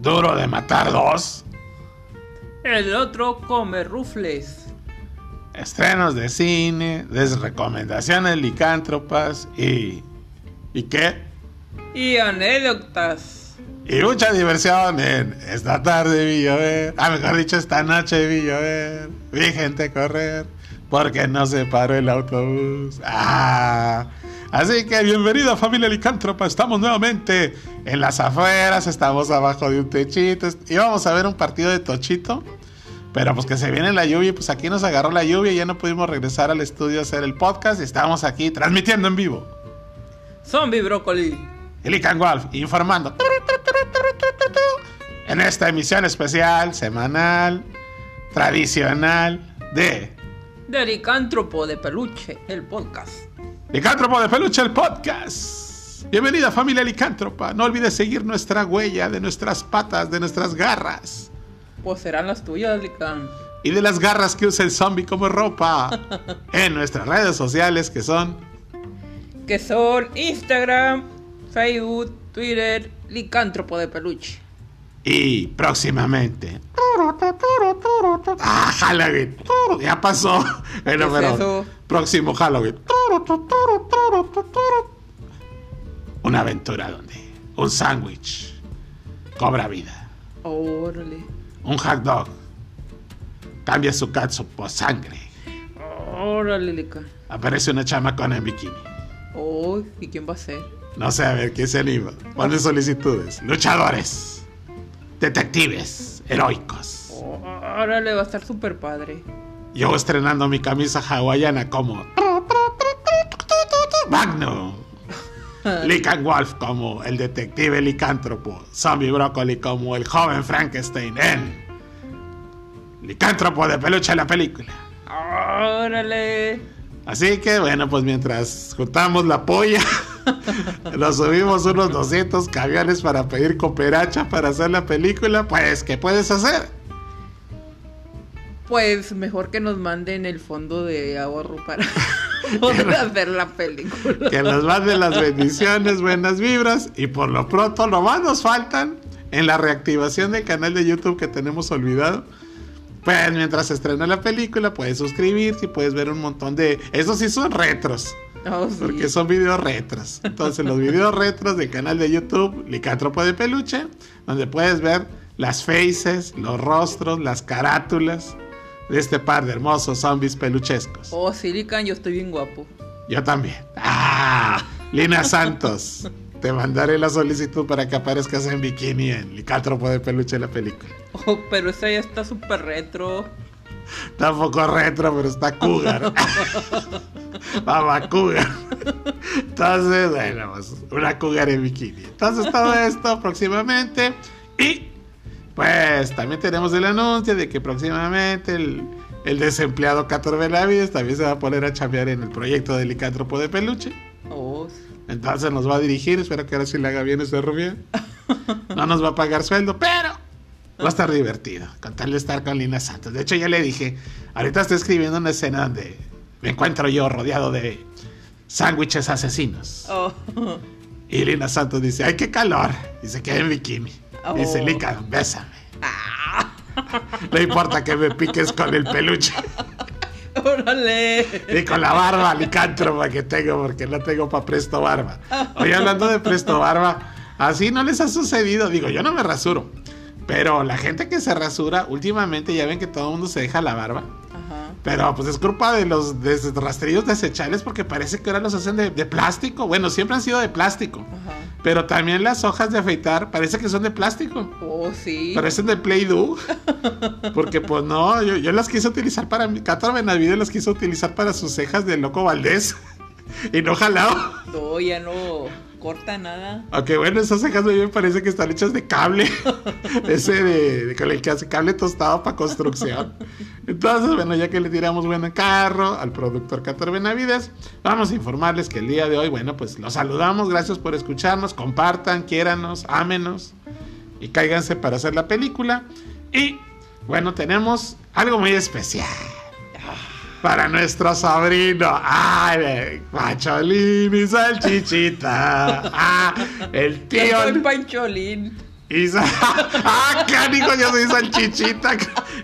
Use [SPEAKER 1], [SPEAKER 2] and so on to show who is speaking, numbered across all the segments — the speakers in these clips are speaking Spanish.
[SPEAKER 1] Duro de matar dos.
[SPEAKER 2] El otro come rufles.
[SPEAKER 1] Estrenos de cine, desrecomendaciones licántropas y... ¿Y qué?
[SPEAKER 2] Y anécdotas.
[SPEAKER 1] Y mucha diversión en esta tarde vi llover. Ah, mejor dicho, esta noche vi llover. Vi gente correr porque no se paró el autobús. Ah. Así que bienvenido familia licántropa. Estamos nuevamente en las afueras, estamos abajo de un techito. Y vamos a ver un partido de tochito. Pero pues que se viene la lluvia, pues aquí nos agarró la lluvia y ya no pudimos regresar al estudio a hacer el podcast. Y estamos aquí transmitiendo en vivo.
[SPEAKER 2] Zombie Brócoli.
[SPEAKER 1] Y Lican Wolf informando. En esta emisión especial, semanal, tradicional de
[SPEAKER 2] De Licántropo de Peluche, el podcast.
[SPEAKER 1] Licántropo de Peluche, el podcast. Bienvenida familia licántropa. No olvides seguir nuestra huella de nuestras patas, de nuestras garras.
[SPEAKER 2] Pues serán las tuyas, Licán.
[SPEAKER 1] Y de las garras que usa el zombie como ropa. En nuestras redes sociales que son
[SPEAKER 2] Que son Instagram, Facebook, Twitter, Licántropo de Peluche.
[SPEAKER 1] Y próximamente. Ah, Halloween. Ya pasó. Bueno,
[SPEAKER 2] ¿Qué es
[SPEAKER 1] pero
[SPEAKER 2] eso?
[SPEAKER 1] próximo Halloween. Una aventura donde un sándwich cobra vida.
[SPEAKER 2] Órale.
[SPEAKER 1] Un hot dog cambia su catsup por sangre.
[SPEAKER 2] Órale, Licán.
[SPEAKER 1] Aparece una chamacona en bikini.
[SPEAKER 2] Oh, ¿y quién va a ser?
[SPEAKER 1] No sé, a ver quién se anima. Pone solicitudes. Luchadores. Detectives. Heroicos.
[SPEAKER 2] Órale, va a estar súper padre.
[SPEAKER 1] Yo estrenando mi camisa hawaiana como Magnum. Lican Wolf como el detective licántropo. Zombie Broccoli como el joven Frankenstein en Licántropo de peluche la película.
[SPEAKER 2] Órale.
[SPEAKER 1] Así que bueno, pues mientras juntamos la polla, nos subimos unos 200 camiones para pedir cooperacha para hacer la película, pues ¿qué puedes hacer?
[SPEAKER 2] Pues mejor que nos manden el fondo de ahorro para poder hacer la película.
[SPEAKER 1] Que nos manden las bendiciones, buenas vibras y por lo pronto lo más nos faltan en la reactivación del canal de YouTube que tenemos olvidado. Pues mientras se estrena la película puedes suscribirte y puedes ver un montón de... Esos sí son retros.
[SPEAKER 2] Oh, sí.
[SPEAKER 1] Porque son videos retros. Entonces, los videos retros del canal de YouTube, Licántropo de Peluche, donde puedes ver las faces, los rostros, las carátulas de este par de hermosos zombies peluchescos.
[SPEAKER 2] Oh, sí, Lican, yo estoy bien guapo.
[SPEAKER 1] Yo también. ¡Ah! Lina Santos. Te mandaré la solicitud para que aparezcas en bikini en Licántropo de Peluche la película.
[SPEAKER 2] Oh, pero esa ya está súper retro.
[SPEAKER 1] Tampoco retro, pero está cougar. Mamá cougar. Entonces, bueno, pues una cougar en bikini. Entonces, todo esto próximamente. Y, pues, también tenemos el anuncio de que próximamente el, el desempleado Cator Benavides también se va a poner a chambear en el proyecto de Licántropo de Peluche.
[SPEAKER 2] Oh.
[SPEAKER 1] Entonces nos va a dirigir. Espero que ahora sí le haga bien este rubia. No nos va a pagar sueldo, pero va a estar divertido. Con tal de estar con Lina Santos. De hecho, ya le dije. Ahorita estoy escribiendo una escena donde me encuentro yo rodeado de sándwiches asesinos.
[SPEAKER 2] Oh.
[SPEAKER 1] Y Lina Santos dice: ¡Ay, qué calor! Y se queda en bikini. Dice:
[SPEAKER 2] Oh.
[SPEAKER 1] Lica, bésame. No importa que me piques con el peluche
[SPEAKER 2] Órale.
[SPEAKER 1] y con la barba licántropa que tengo, porque no tengo para presto barba. Hoy hablando de presto barba, así no les ha sucedido. Digo, yo no me rasuro. Pero la gente que se rasura, últimamente ya ven que todo el mundo se deja la barba.
[SPEAKER 2] Ajá.
[SPEAKER 1] Pero pues es culpa de los rastrillos desechables porque parece que ahora los hacen de, de plástico. Bueno, siempre han sido de plástico.
[SPEAKER 2] Ajá.
[SPEAKER 1] Pero también las hojas de afeitar parece que son de plástico.
[SPEAKER 2] Oh, sí.
[SPEAKER 1] Parecen de Play-Doh. Porque pues no, yo, yo las quise utilizar para mi... Cator Benavides las quiso utilizar para sus cejas de Loco Valdés. y no jalado.
[SPEAKER 2] No, ya no corta nada.
[SPEAKER 1] Aunque bueno, esas cejas a mí me parece que están hechas de cable. Ese de, de con el que hace cable tostado para construcción. Entonces, bueno, ya que le tiramos buen carro al productor Cator Benavides, vamos a informarles que el día de hoy, bueno, pues los saludamos. Gracias por escucharnos. Compartan, quiéranos, ámenos y cáiganse para hacer la película. Y bueno, tenemos algo muy especial para nuestro sobrino. ¡Ay, Pacholín y Salchichita! ¡Ah! El tío.
[SPEAKER 2] Yo soy Pancholín.
[SPEAKER 1] Y sa- ah, canijo, yo soy salchichita.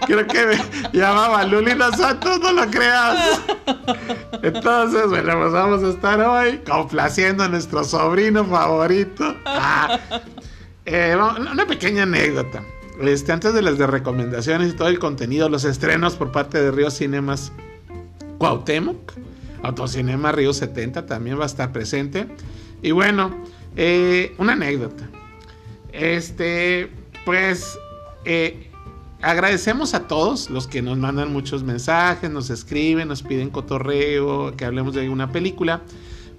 [SPEAKER 1] Creo que me llamaba Lulina Santos, no lo creas. Entonces, bueno, pues vamos a estar hoy complaciendo a nuestro sobrino favorito. Ah, eh, vamos- una pequeña anécdota. Este, antes de las de recomendaciones y todo el contenido, los estrenos por parte de Río Cinemas Cuauhtémoc, Autocinema Río 70 también va a estar presente. Y bueno, eh, una anécdota. Este, pues, eh, agradecemos a todos los que nos mandan muchos mensajes, nos escriben, nos piden cotorreo, que hablemos de una película.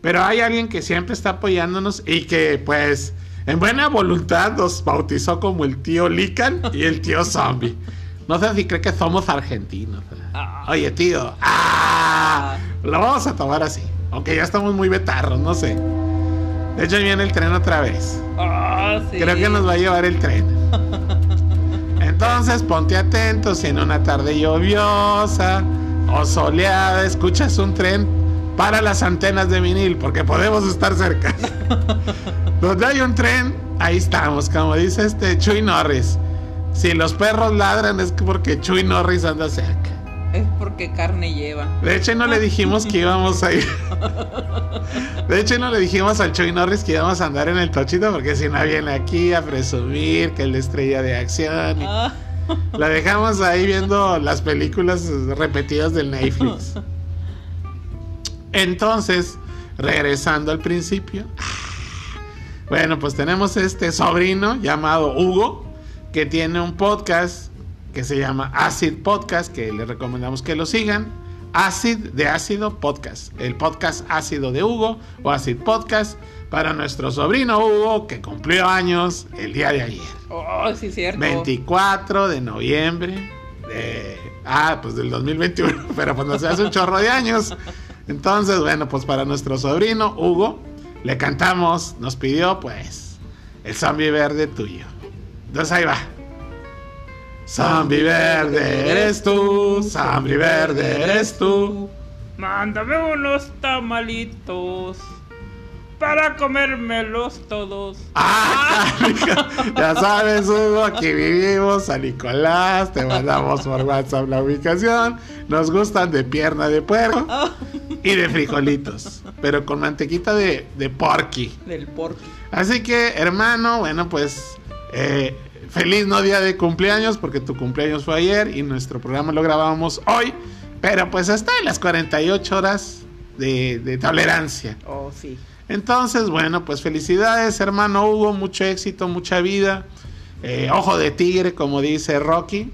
[SPEAKER 1] Pero hay alguien que siempre está apoyándonos y que, pues, en buena voluntad nos bautizó como el tío Lican y el tío Zombie. No sé si cree que somos argentinos. Oye, tío, ¡ah! lo vamos a tomar así. Aunque ya estamos muy betarros, no sé. De hecho, viene el tren otra vez.
[SPEAKER 2] Ah, sí.
[SPEAKER 1] Creo que nos va a llevar el tren. Entonces, ponte atento si en una tarde lluviosa o soleada escuchas un tren para las antenas de vinil, porque podemos estar cerca. Donde hay un tren, ahí estamos, como dice este Chuy Norris. Si los perros ladran es porque Chuy Norris anda cerca.
[SPEAKER 2] Es porque carne lleva.
[SPEAKER 1] De hecho, no le dijimos que íbamos a ir. De hecho, no le dijimos al Chuy Norris que íbamos a andar en el tochito porque si no viene aquí a presumir que es la estrella de acción. y-
[SPEAKER 2] Ah,
[SPEAKER 1] La dejamos ahí viendo las películas repetidas del Netflix. Entonces, regresando al principio. Bueno, pues tenemos este sobrino llamado Hugo que tiene un podcast que se llama Acid Podcast, que le recomendamos que lo sigan. Acid de ácido podcast, el podcast ácido de Hugo o Acid Podcast para nuestro sobrino Hugo que cumplió años el día de ayer.
[SPEAKER 2] oh, sí, cierto.
[SPEAKER 1] 24 de noviembre de... Ah, pues del 2021, pero pues nos hace un chorro de años. Entonces, bueno, pues para nuestro sobrino Hugo, le cantamos, nos pidió pues el zombie verde tuyo. Entonces ahí va. Zombie verde eres tú, zombie verde eres tú.
[SPEAKER 2] Mándame unos tamalitos para comérmelos todos.
[SPEAKER 1] Ah, ya sabes, Hugo, aquí vivimos, San Nicolás, te mandamos por WhatsApp la ubicación. Nos gustan de pierna de puerco y de frijolitos, pero con mantequita de, de porky.
[SPEAKER 2] Del porqui.
[SPEAKER 1] Así que, hermano, bueno, pues eh, feliz no día de cumpleaños, porque tu cumpleaños fue ayer y nuestro programa lo grabamos hoy, pero pues hasta en las 48 horas de, de tolerancia.
[SPEAKER 2] Oh, sí.
[SPEAKER 1] Entonces, bueno, pues felicidades, hermano Hugo, mucho éxito, mucha vida. eh, ojo de tigre, como dice Rocky.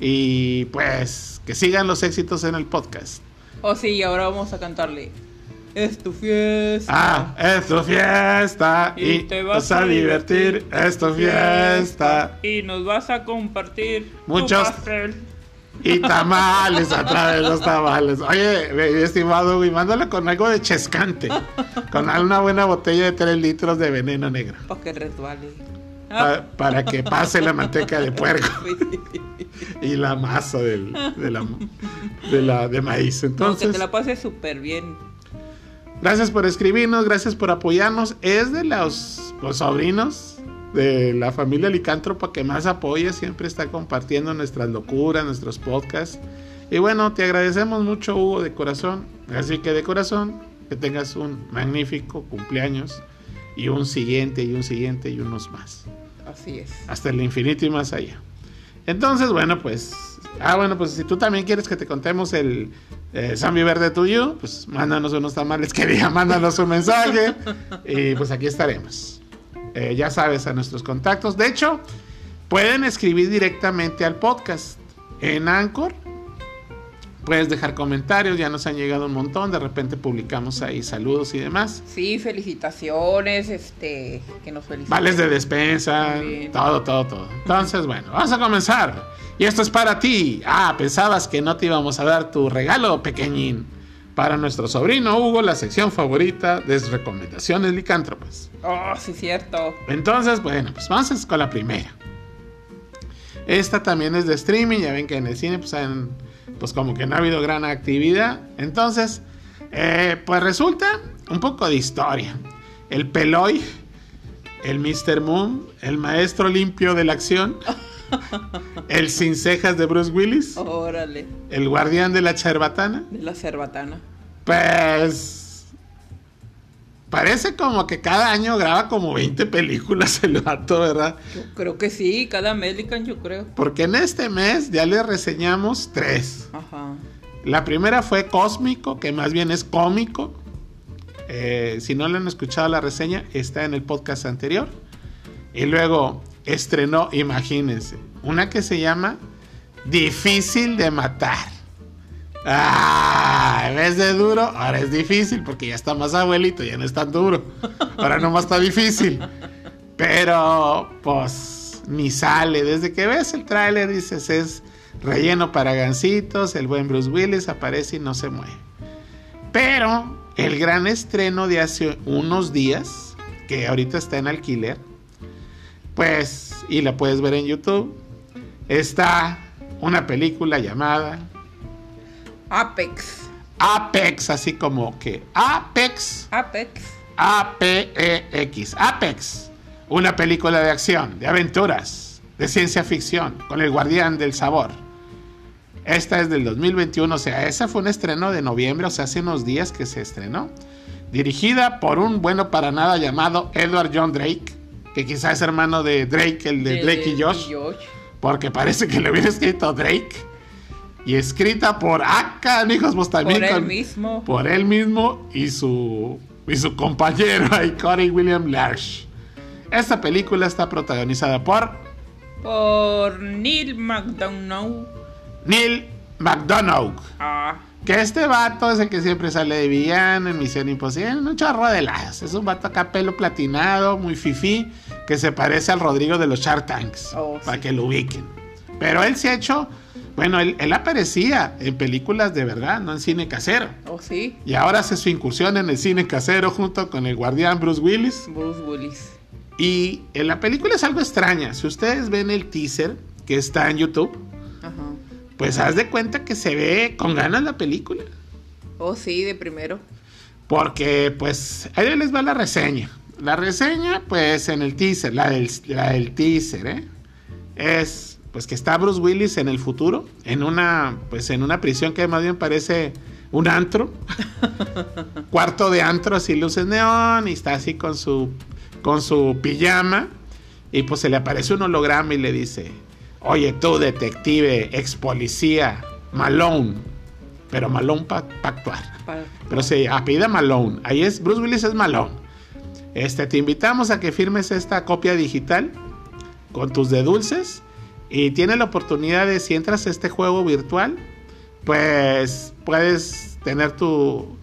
[SPEAKER 1] Y pues que sigan los éxitos en el podcast.
[SPEAKER 2] Oh, sí, y ahora vamos a cantarle. Es tu fiesta.
[SPEAKER 1] Ah, es tu fiesta y, te vas a divertir. Es tu fiesta
[SPEAKER 2] Y nos vas a compartir
[SPEAKER 1] Muchos-
[SPEAKER 2] tu pastel.
[SPEAKER 1] y tamales a través de los tamales. Oye, mi estimado, güey, mándalo con algo de chescante. Con una buena botella de 3 litros de veneno negro.
[SPEAKER 2] Para que resbale.
[SPEAKER 1] pa- para que pase la manteca de puerco. y la masa del, de, la, de la de maíz.
[SPEAKER 2] No, que
[SPEAKER 1] Entonces,
[SPEAKER 2] te la pases súper bien.
[SPEAKER 1] Gracias por escribirnos, gracias por apoyarnos. Es de los, los sobrinos de la familia Licántropa que más apoya, siempre está compartiendo nuestras locuras, nuestros podcasts. Y bueno, te agradecemos mucho, Hugo, de corazón. Así que de corazón, que tengas un magnífico cumpleaños y un siguiente y un siguiente y unos más
[SPEAKER 2] Así es.
[SPEAKER 1] hasta el infinito y más allá. Entonces, bueno, pues. Ah, bueno, pues si tú también quieres que te contemos el eh, zombie verde tuyo, pues mándanos unos tamales que diga, mándanos un mensaje. y pues aquí estaremos. Eh, ya sabes, a nuestros contactos. De hecho, pueden escribir directamente al podcast en Anchor. Puedes dejar comentarios, ya nos han llegado un montón. De repente publicamos ahí saludos y demás.
[SPEAKER 2] Sí, felicitaciones, este, que nos feliciten.
[SPEAKER 1] Vales de despensa, todo, todo, todo. Entonces, bueno, vamos a comenzar. Y esto es para ti. Ah, pensabas que no te íbamos a dar tu regalo, pequeñín. Para nuestro sobrino Hugo, la sección favorita de recomendaciones licántropas.
[SPEAKER 2] Oh, sí, cierto.
[SPEAKER 1] Entonces, bueno, pues vamos con la primera. Esta también es de streaming, ya ven que en el cine pues, han- pues como que no ha habido gran actividad. Entonces, eh, pues resulta un poco de historia. El Peloy el Mr. Moon, el maestro limpio de la acción, el sin cejas de Bruce Willis,
[SPEAKER 2] Órale.
[SPEAKER 1] el guardián de la cerbatana.
[SPEAKER 2] De la cerbatana.
[SPEAKER 1] Pues parece como que cada año graba como 20 películas el vato, ¿verdad?
[SPEAKER 2] Yo creo que sí, cada American yo creo.
[SPEAKER 1] Porque en este mes ya le reseñamos tres.
[SPEAKER 2] Ajá.
[SPEAKER 1] La primera fue Cósmico, que más bien es cómico. Eh, si no le han escuchado la reseña, está en el podcast anterior. Y luego estrenó, imagínense, una que se llama Difícil de matar. Ah, en vez de duro, ahora es difícil porque ya está más abuelito, ya no es tan duro. Ahora nomás está difícil. Pero, pues, ni sale. Desde que ves el tráiler dices, es relleno para gancitos, el buen Bruce Willis aparece y no se mueve. Pero el gran estreno de hace unos días, que ahorita está en alquiler, pues, y la puedes ver en YouTube, está una película llamada
[SPEAKER 2] Apex.
[SPEAKER 1] Apex, así como que Apex,
[SPEAKER 2] Apex.
[SPEAKER 1] A-P-E-X, Apex, una película de acción, de aventuras, de ciencia ficción, con el guardián del sabor. Esta es del 2021, o sea, esa fue un estreno de noviembre, o sea, hace unos días que se estrenó. Dirigida por un bueno para nada llamado Edward John Drake, que quizás es hermano de Drake, el de Drake y Josh, porque parece que le hubiera escrito Drake. Y escrita por Aka, hijos, pues también
[SPEAKER 2] Por él mismo.
[SPEAKER 1] por él mismo y su, y su compañero, ahí, Corey William Large. Esta película está protagonizada por
[SPEAKER 2] Por Neil McDonough.
[SPEAKER 1] Neil McDonough.
[SPEAKER 2] Ah.
[SPEAKER 1] Que este vato es el que siempre sale de villano en Misión Imposible, un chorro de lados. Es un vato acá pelo platinado, muy fifí, que se parece al Rodrigo de los Shark Tanks,
[SPEAKER 2] Oh,
[SPEAKER 1] para
[SPEAKER 2] sí.
[SPEAKER 1] que lo ubiquen. Pero él se ha hecho, bueno, él, él aparecía en películas de verdad, no en cine casero.
[SPEAKER 2] Oh, sí.
[SPEAKER 1] Y ahora hace su incursión en el cine casero junto con el guardián Bruce Willis.
[SPEAKER 2] Bruce Willis.
[SPEAKER 1] Y en la película es algo extraña. Si ustedes ven el teaser que está en YouTube,
[SPEAKER 2] Ajá.
[SPEAKER 1] pues haz de cuenta que se ve con ganas la película.
[SPEAKER 2] Oh, sí, de primero.
[SPEAKER 1] Porque, pues, ahí les va la reseña. La reseña, pues, en el teaser, la del, la del teaser, ¿eh? Es, pues, que está Bruce Willis en el futuro, en una, pues, en una prisión que más bien parece un antro. Cuarto de antro, así luces neón, y está así con su, con su pijama. Y pues se le aparece un holograma y le dice, oye tú, detective, ex policía, Malone. Pero Malone para actuar.
[SPEAKER 2] Para-
[SPEAKER 1] Pero se apellida Malone. Ahí es, Bruce Willis es Malone. Este, te invitamos a que firmes esta copia digital con tus de dulces. Y tienes la oportunidad de, si entras a este juego virtual, pues puedes tener tu,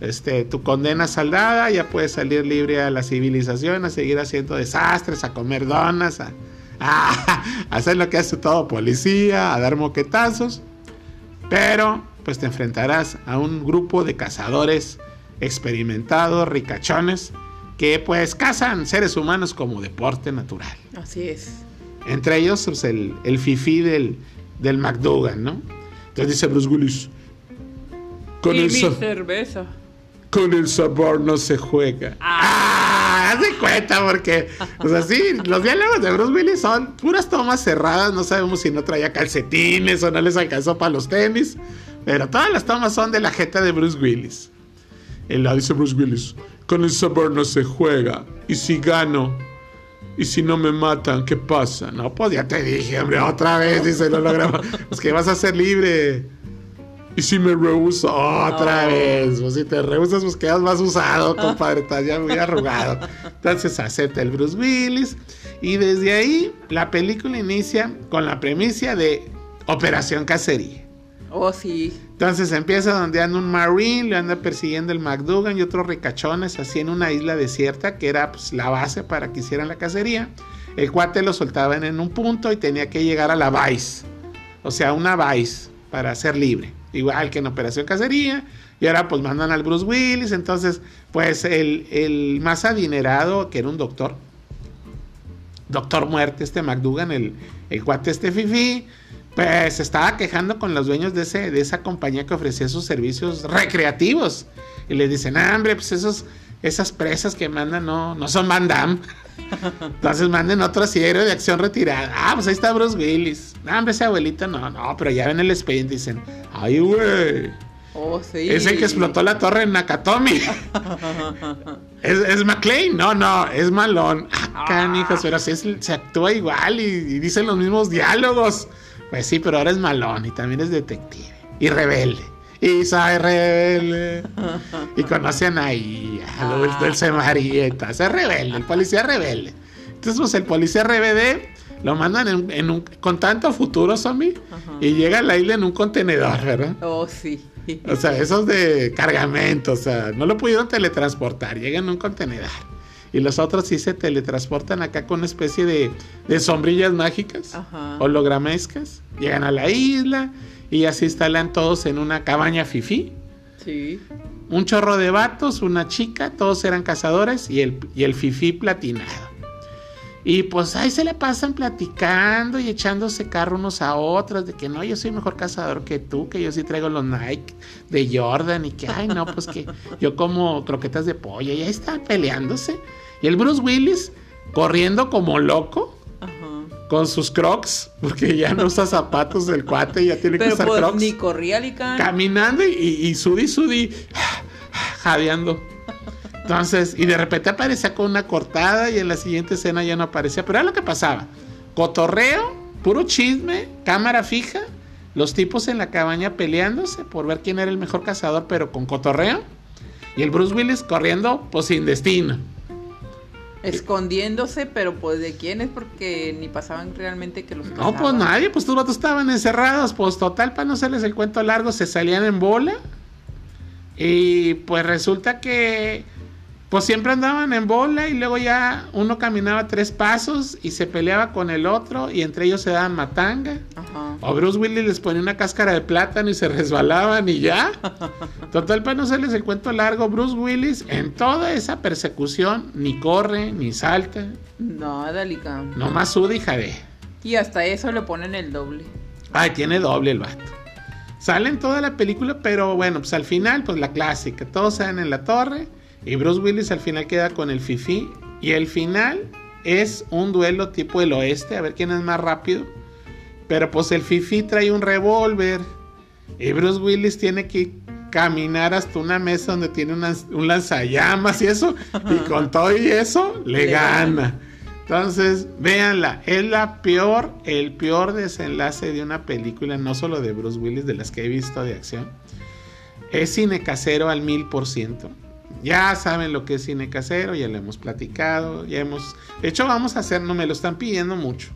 [SPEAKER 1] este, tu condena saldada, ya puedes salir libre a la civilización, a seguir haciendo desastres, a comer donas, a, a hacer lo que hace todo policía, a dar moquetazos. Pero pues te enfrentarás a un grupo de cazadores experimentados, ricachones, que pues cazan seres humanos como deporte natural.
[SPEAKER 2] Así es.
[SPEAKER 1] Entre ellos pues, el, el fifí del, del McDougan, ¿no? Entonces dice Bruce Willis, con
[SPEAKER 2] y
[SPEAKER 1] el,
[SPEAKER 2] mi cerveza.
[SPEAKER 1] con el sabor no se juega. ¡Ah! Haz de cuenta porque, pues así, los diálogos de Bruce Willis son puras tomas cerradas, no sabemos si no traía calcetines o no les alcanzó para los tenis, pero todas las tomas son de la jeta de Bruce Willis. Y dice Bruce Willis, con el sabor no se juega, y si gano, y si no me matan, ¿qué pasa? No, pues ya te dije, hombre, otra vez, dice el holograma, pues que vas a ser libre. Y si me rehuso otra
[SPEAKER 2] No.
[SPEAKER 1] vez, pues si te rehusas, pues quedas más usado, compadre, estás ya muy arrugado. Entonces acepta el Bruce Willis. Y desde ahí la película inicia con la premisa de Operación Cacería.
[SPEAKER 2] Oh, sí.
[SPEAKER 1] Entonces empieza donde anda un Marine, le anda persiguiendo el McDougan y otros ricachones, así en una isla desierta que era pues, la base para que hicieran la cacería. El cuate lo soltaban en un punto y tenía que llegar a la Vice, o sea, una Vice para ser libre, igual que en Operación Cacería. Y ahora pues mandan al Bruce Willis, entonces pues el, el más adinerado, que era un doctor, Doctor Muerte, este McDougan, el, el cuate este Fifi, pues se estaba quejando con los dueños de, ese, de esa compañía que ofrecía sus servicios recreativos. Y le dicen, ah, hombre, pues esos, esas presas que mandan no, no son Van Damme. Entonces manden otro héroe de acción retirada. Ah, pues ahí está Bruce Willis. No, hombre, ese abuelito no, no, pero ya ven el expediente y dicen, ay, güey.
[SPEAKER 2] Oh, sí.
[SPEAKER 1] Es el que explotó la torre en Nakatomi. ¿Es, ¿Es McLean? No, no, es Malón. Ah, canijos, pero sí es- se actúa igual y, y dicen los mismos diálogos. Pues sí, pero ahora es Malón y también es detective. Y rebelde. Y soy rebelde. Y conocen ahí a lo del Dulce María y todo. Es rebelde, el policía rebelde. Entonces, pues el policía rebelde lo mandan en, en un, con tanto futuro zombie y llega a la isla en un contenedor, ¿verdad?
[SPEAKER 2] Oh, sí.
[SPEAKER 1] O sea, esos de cargamento, o sea, no lo pudieron teletransportar, llegan en un contenedor. Y los otros sí se teletransportan acá con una especie de, de sombrillas mágicas,
[SPEAKER 2] Ajá.
[SPEAKER 1] hologramescas. Llegan a la isla y ya se instalan todos en una cabaña fifí.
[SPEAKER 2] Sí.
[SPEAKER 1] Un chorro de vatos, una chica, todos eran cazadores y el, y el fifí platinado. Y pues ahí se le pasan platicando y echándose carro unos a otros de que no, yo soy mejor cazador que tú, que yo sí traigo los Nike de Jordan y que, ay, no, pues que yo como croquetas de pollo y ahí están peleándose. Y el Bruce Willis corriendo como loco
[SPEAKER 2] Ajá.
[SPEAKER 1] con sus crocs, porque ya no usa zapatos del cuate, ya tiene que usar
[SPEAKER 2] pues
[SPEAKER 1] crocs
[SPEAKER 2] ni corría Lican.
[SPEAKER 1] caminando y, y, y sudi, sudi, jadeando. Entonces, y de repente aparecía con una cortada y en la siguiente escena ya no aparecía. Pero era lo que pasaba. Cotorreo, puro chisme, cámara fija, los tipos en la cabaña peleándose por ver quién era el mejor cazador, pero con cotorreo. Y el Bruce Willis corriendo, pues sin destino.
[SPEAKER 2] Escondiéndose, pero pues de quiénes, porque ni pasaban realmente que los
[SPEAKER 1] No, pues nadie, pues tus vatos estaban encerrados, pues total, para no hacerles el cuento largo, se salían en bola. Y pues resulta que, pues siempre andaban en bola y luego ya uno caminaba tres pasos y se peleaba con el otro y entre ellos se daban matanga.
[SPEAKER 2] Ajá.
[SPEAKER 1] O Bruce Willis les ponía una cáscara de plátano y se resbalaban y ya. Total, para no hacerles el cuento largo, Bruce Willis en toda esa persecución ni corre, ni salta,
[SPEAKER 2] Nada, Lican.
[SPEAKER 1] nomás suda y jadea.
[SPEAKER 2] Y hasta eso le ponen el doble.
[SPEAKER 1] Ay, tiene doble el vato. Sale en toda la película, pero bueno, pues al final, pues la clásica. Todos salen en la torre y Bruce Willis al final queda con el Fifi. Y el final es un duelo tipo el oeste, a ver quién es más rápido. Pero pues el Fifi trae un revólver y Bruce Willis tiene que caminar hasta una mesa donde tiene un lanzallamas y eso. Y con todo y eso, le
[SPEAKER 2] Le
[SPEAKER 1] gana.
[SPEAKER 2] gana.
[SPEAKER 1] Entonces, véanla, es la peor, el peor desenlace de una película, no solo de Bruce Willis, de las que he visto de acción. Es cine casero al mil por ciento. Ya saben lo que es cine casero, ya lo hemos platicado, ya hemos... De hecho, vamos a hacer, no me lo están pidiendo mucho.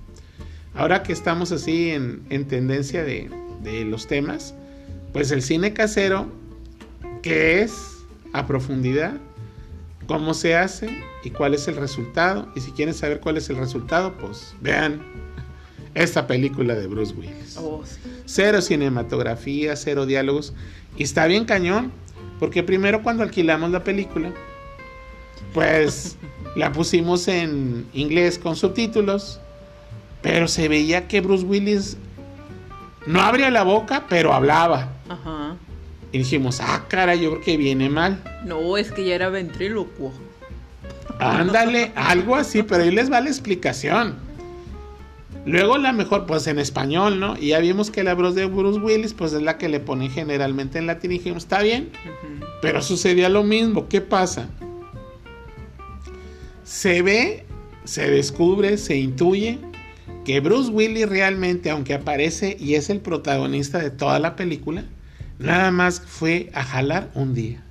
[SPEAKER 1] Ahora que estamos así en, en tendencia de, de los temas, pues el cine casero, que es a profundidad, cómo se hace y cuál es el resultado. Y si quieren saber cuál es el resultado, pues vean esta película de Bruce Willis.
[SPEAKER 2] Oh, sí.
[SPEAKER 1] Cero cinematografía, cero diálogos. Y está bien cañón, porque primero cuando alquilamos la película, pues la pusimos en inglés con subtítulos, pero se veía que Bruce Willis no abría la boca, pero hablaba.
[SPEAKER 2] Ajá.
[SPEAKER 1] Y dijimos, ah, cara, yo creo que viene mal.
[SPEAKER 2] No, es que ya era ventrílocuo.
[SPEAKER 1] Ándale, algo así, pero ahí les va la explicación. Luego la mejor, pues en español, ¿no? Y ya vimos que la voz de Bruce Willis, pues es la que le ponen generalmente en latín. Y dijimos, está bien, pero sucedía lo mismo. ¿Qué pasa? Se ve, se descubre, se intuye que Bruce Willis realmente, aunque aparece y es el protagonista de toda la película, nada más fue a jalar un día.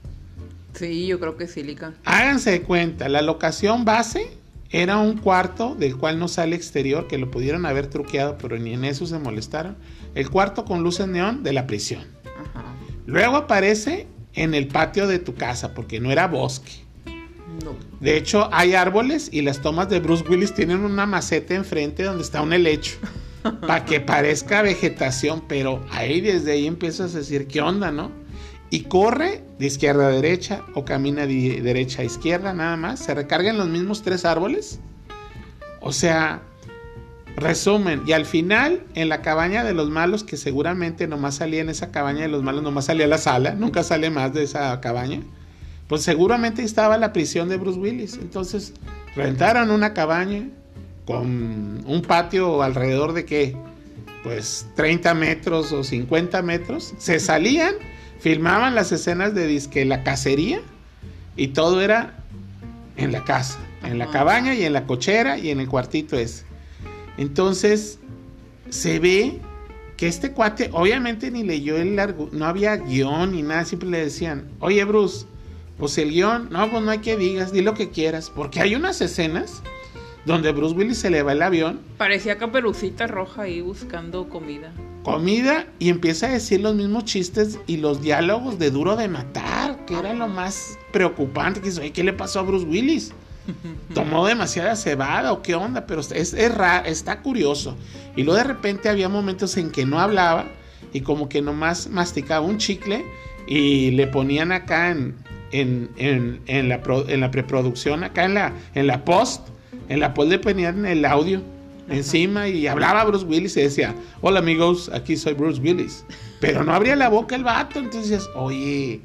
[SPEAKER 2] Sí, yo creo que sí, Lican.
[SPEAKER 1] Háganse de cuenta, la locación base era un cuarto del cual no sale exterior, que lo pudieron haber truqueado, pero ni en eso se molestaron. El cuarto con luces neón de la prisión.
[SPEAKER 2] Ajá.
[SPEAKER 1] Luego aparece en el patio de tu casa, porque no era bosque.
[SPEAKER 2] No.
[SPEAKER 1] De hecho, hay árboles y las tomas de Bruce Willis tienen una maceta enfrente donde está un helecho. Para que parezca vegetación, pero ahí desde ahí empiezas a decir, ¿qué onda, no? Y corre de izquierda a derecha o camina de derecha a izquierda, nada más. Se recargan los mismos tres árboles. O sea, resumen. Y al final, en la cabaña de los malos, que seguramente nomás salía en esa cabaña de los malos, nomás salía la sala, nunca sale más de esa cabaña. Pues seguramente estaba la prisión de Bruce Willis. Entonces, Rentaron una cabaña con un patio alrededor de qué? Pues 30 metros o 50 metros. Se salían, filmaban las escenas de disque la cacería y todo era en la casa, en la cabaña y en la cochera y en el cuartito ese. Entonces se ve que este cuate obviamente ni leyó el largo, no había guion ni nada, siempre le decían, oye Bruce, pues el guion, no, pues no hay que digas, di lo que quieras, porque hay unas escenas donde Bruce Willis se le va el avión.
[SPEAKER 2] Parecía caperucita roja ahí buscando comida.
[SPEAKER 1] Comida y empieza a decir los mismos chistes y los diálogos de duro de matar, que era lo más preocupante, que dice, ¿qué le pasó a Bruce Willis? tomó demasiada cebada o qué onda, pero es, está curioso. Y luego de repente había momentos en que no hablaba y como que nomás masticaba un chicle y le ponían acá en, en, la, en la, preproducción, acá en la, en la post, en la post le ponían el audio encima y hablaba Bruce Willis y decía, hola amigos, aquí soy Bruce Willis. Pero no abría la boca el vato, entonces, oye,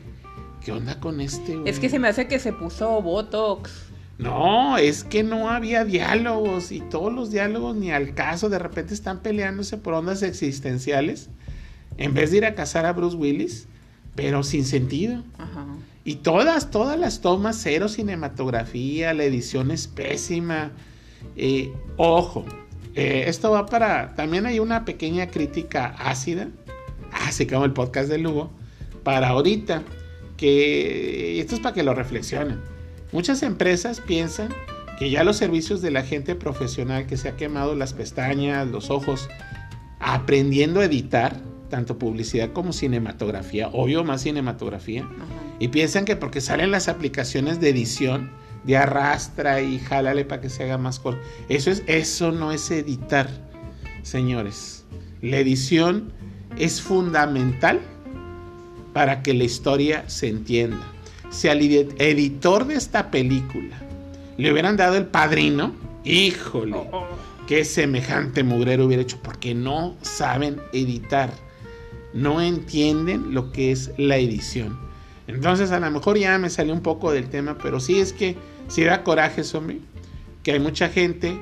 [SPEAKER 1] ¿qué onda con este?
[SPEAKER 2] Es que se me hace que se puso Botox.
[SPEAKER 1] No, es que no había diálogos y todos los diálogos ni al caso, de repente están peleándose por ondas existenciales en vez de ir a cazar a Bruce Willis, pero sin sentido. Y todas, todas las tomas, cero cinematografía, la edición es pésima. Eh, ojo, eh, esto va para, también hay una pequeña crítica ácida, así como el podcast de Lugo, para ahorita, que esto es para que lo reflexionen. Muchas empresas piensan que ya los servicios de la gente profesional que se ha quemado las pestañas, los ojos, aprendiendo a editar, tanto publicidad como cinematografía, obvio más cinematografía, y piensan que porque salen las aplicaciones de edición, de arrastra y jálale para que se haga más corto. Eso, es, eso no es editar, señores. La edición es fundamental para que la historia se entienda si al editor de esta película le hubieran dado el padrino, híjole, oh. qué semejante mugrero hubiera hecho, porque no saben editar, no entienden lo que es la edición. Entonces a lo mejor ya me salió un poco del tema, pero sí es que sí da coraje, zombie, que hay mucha gente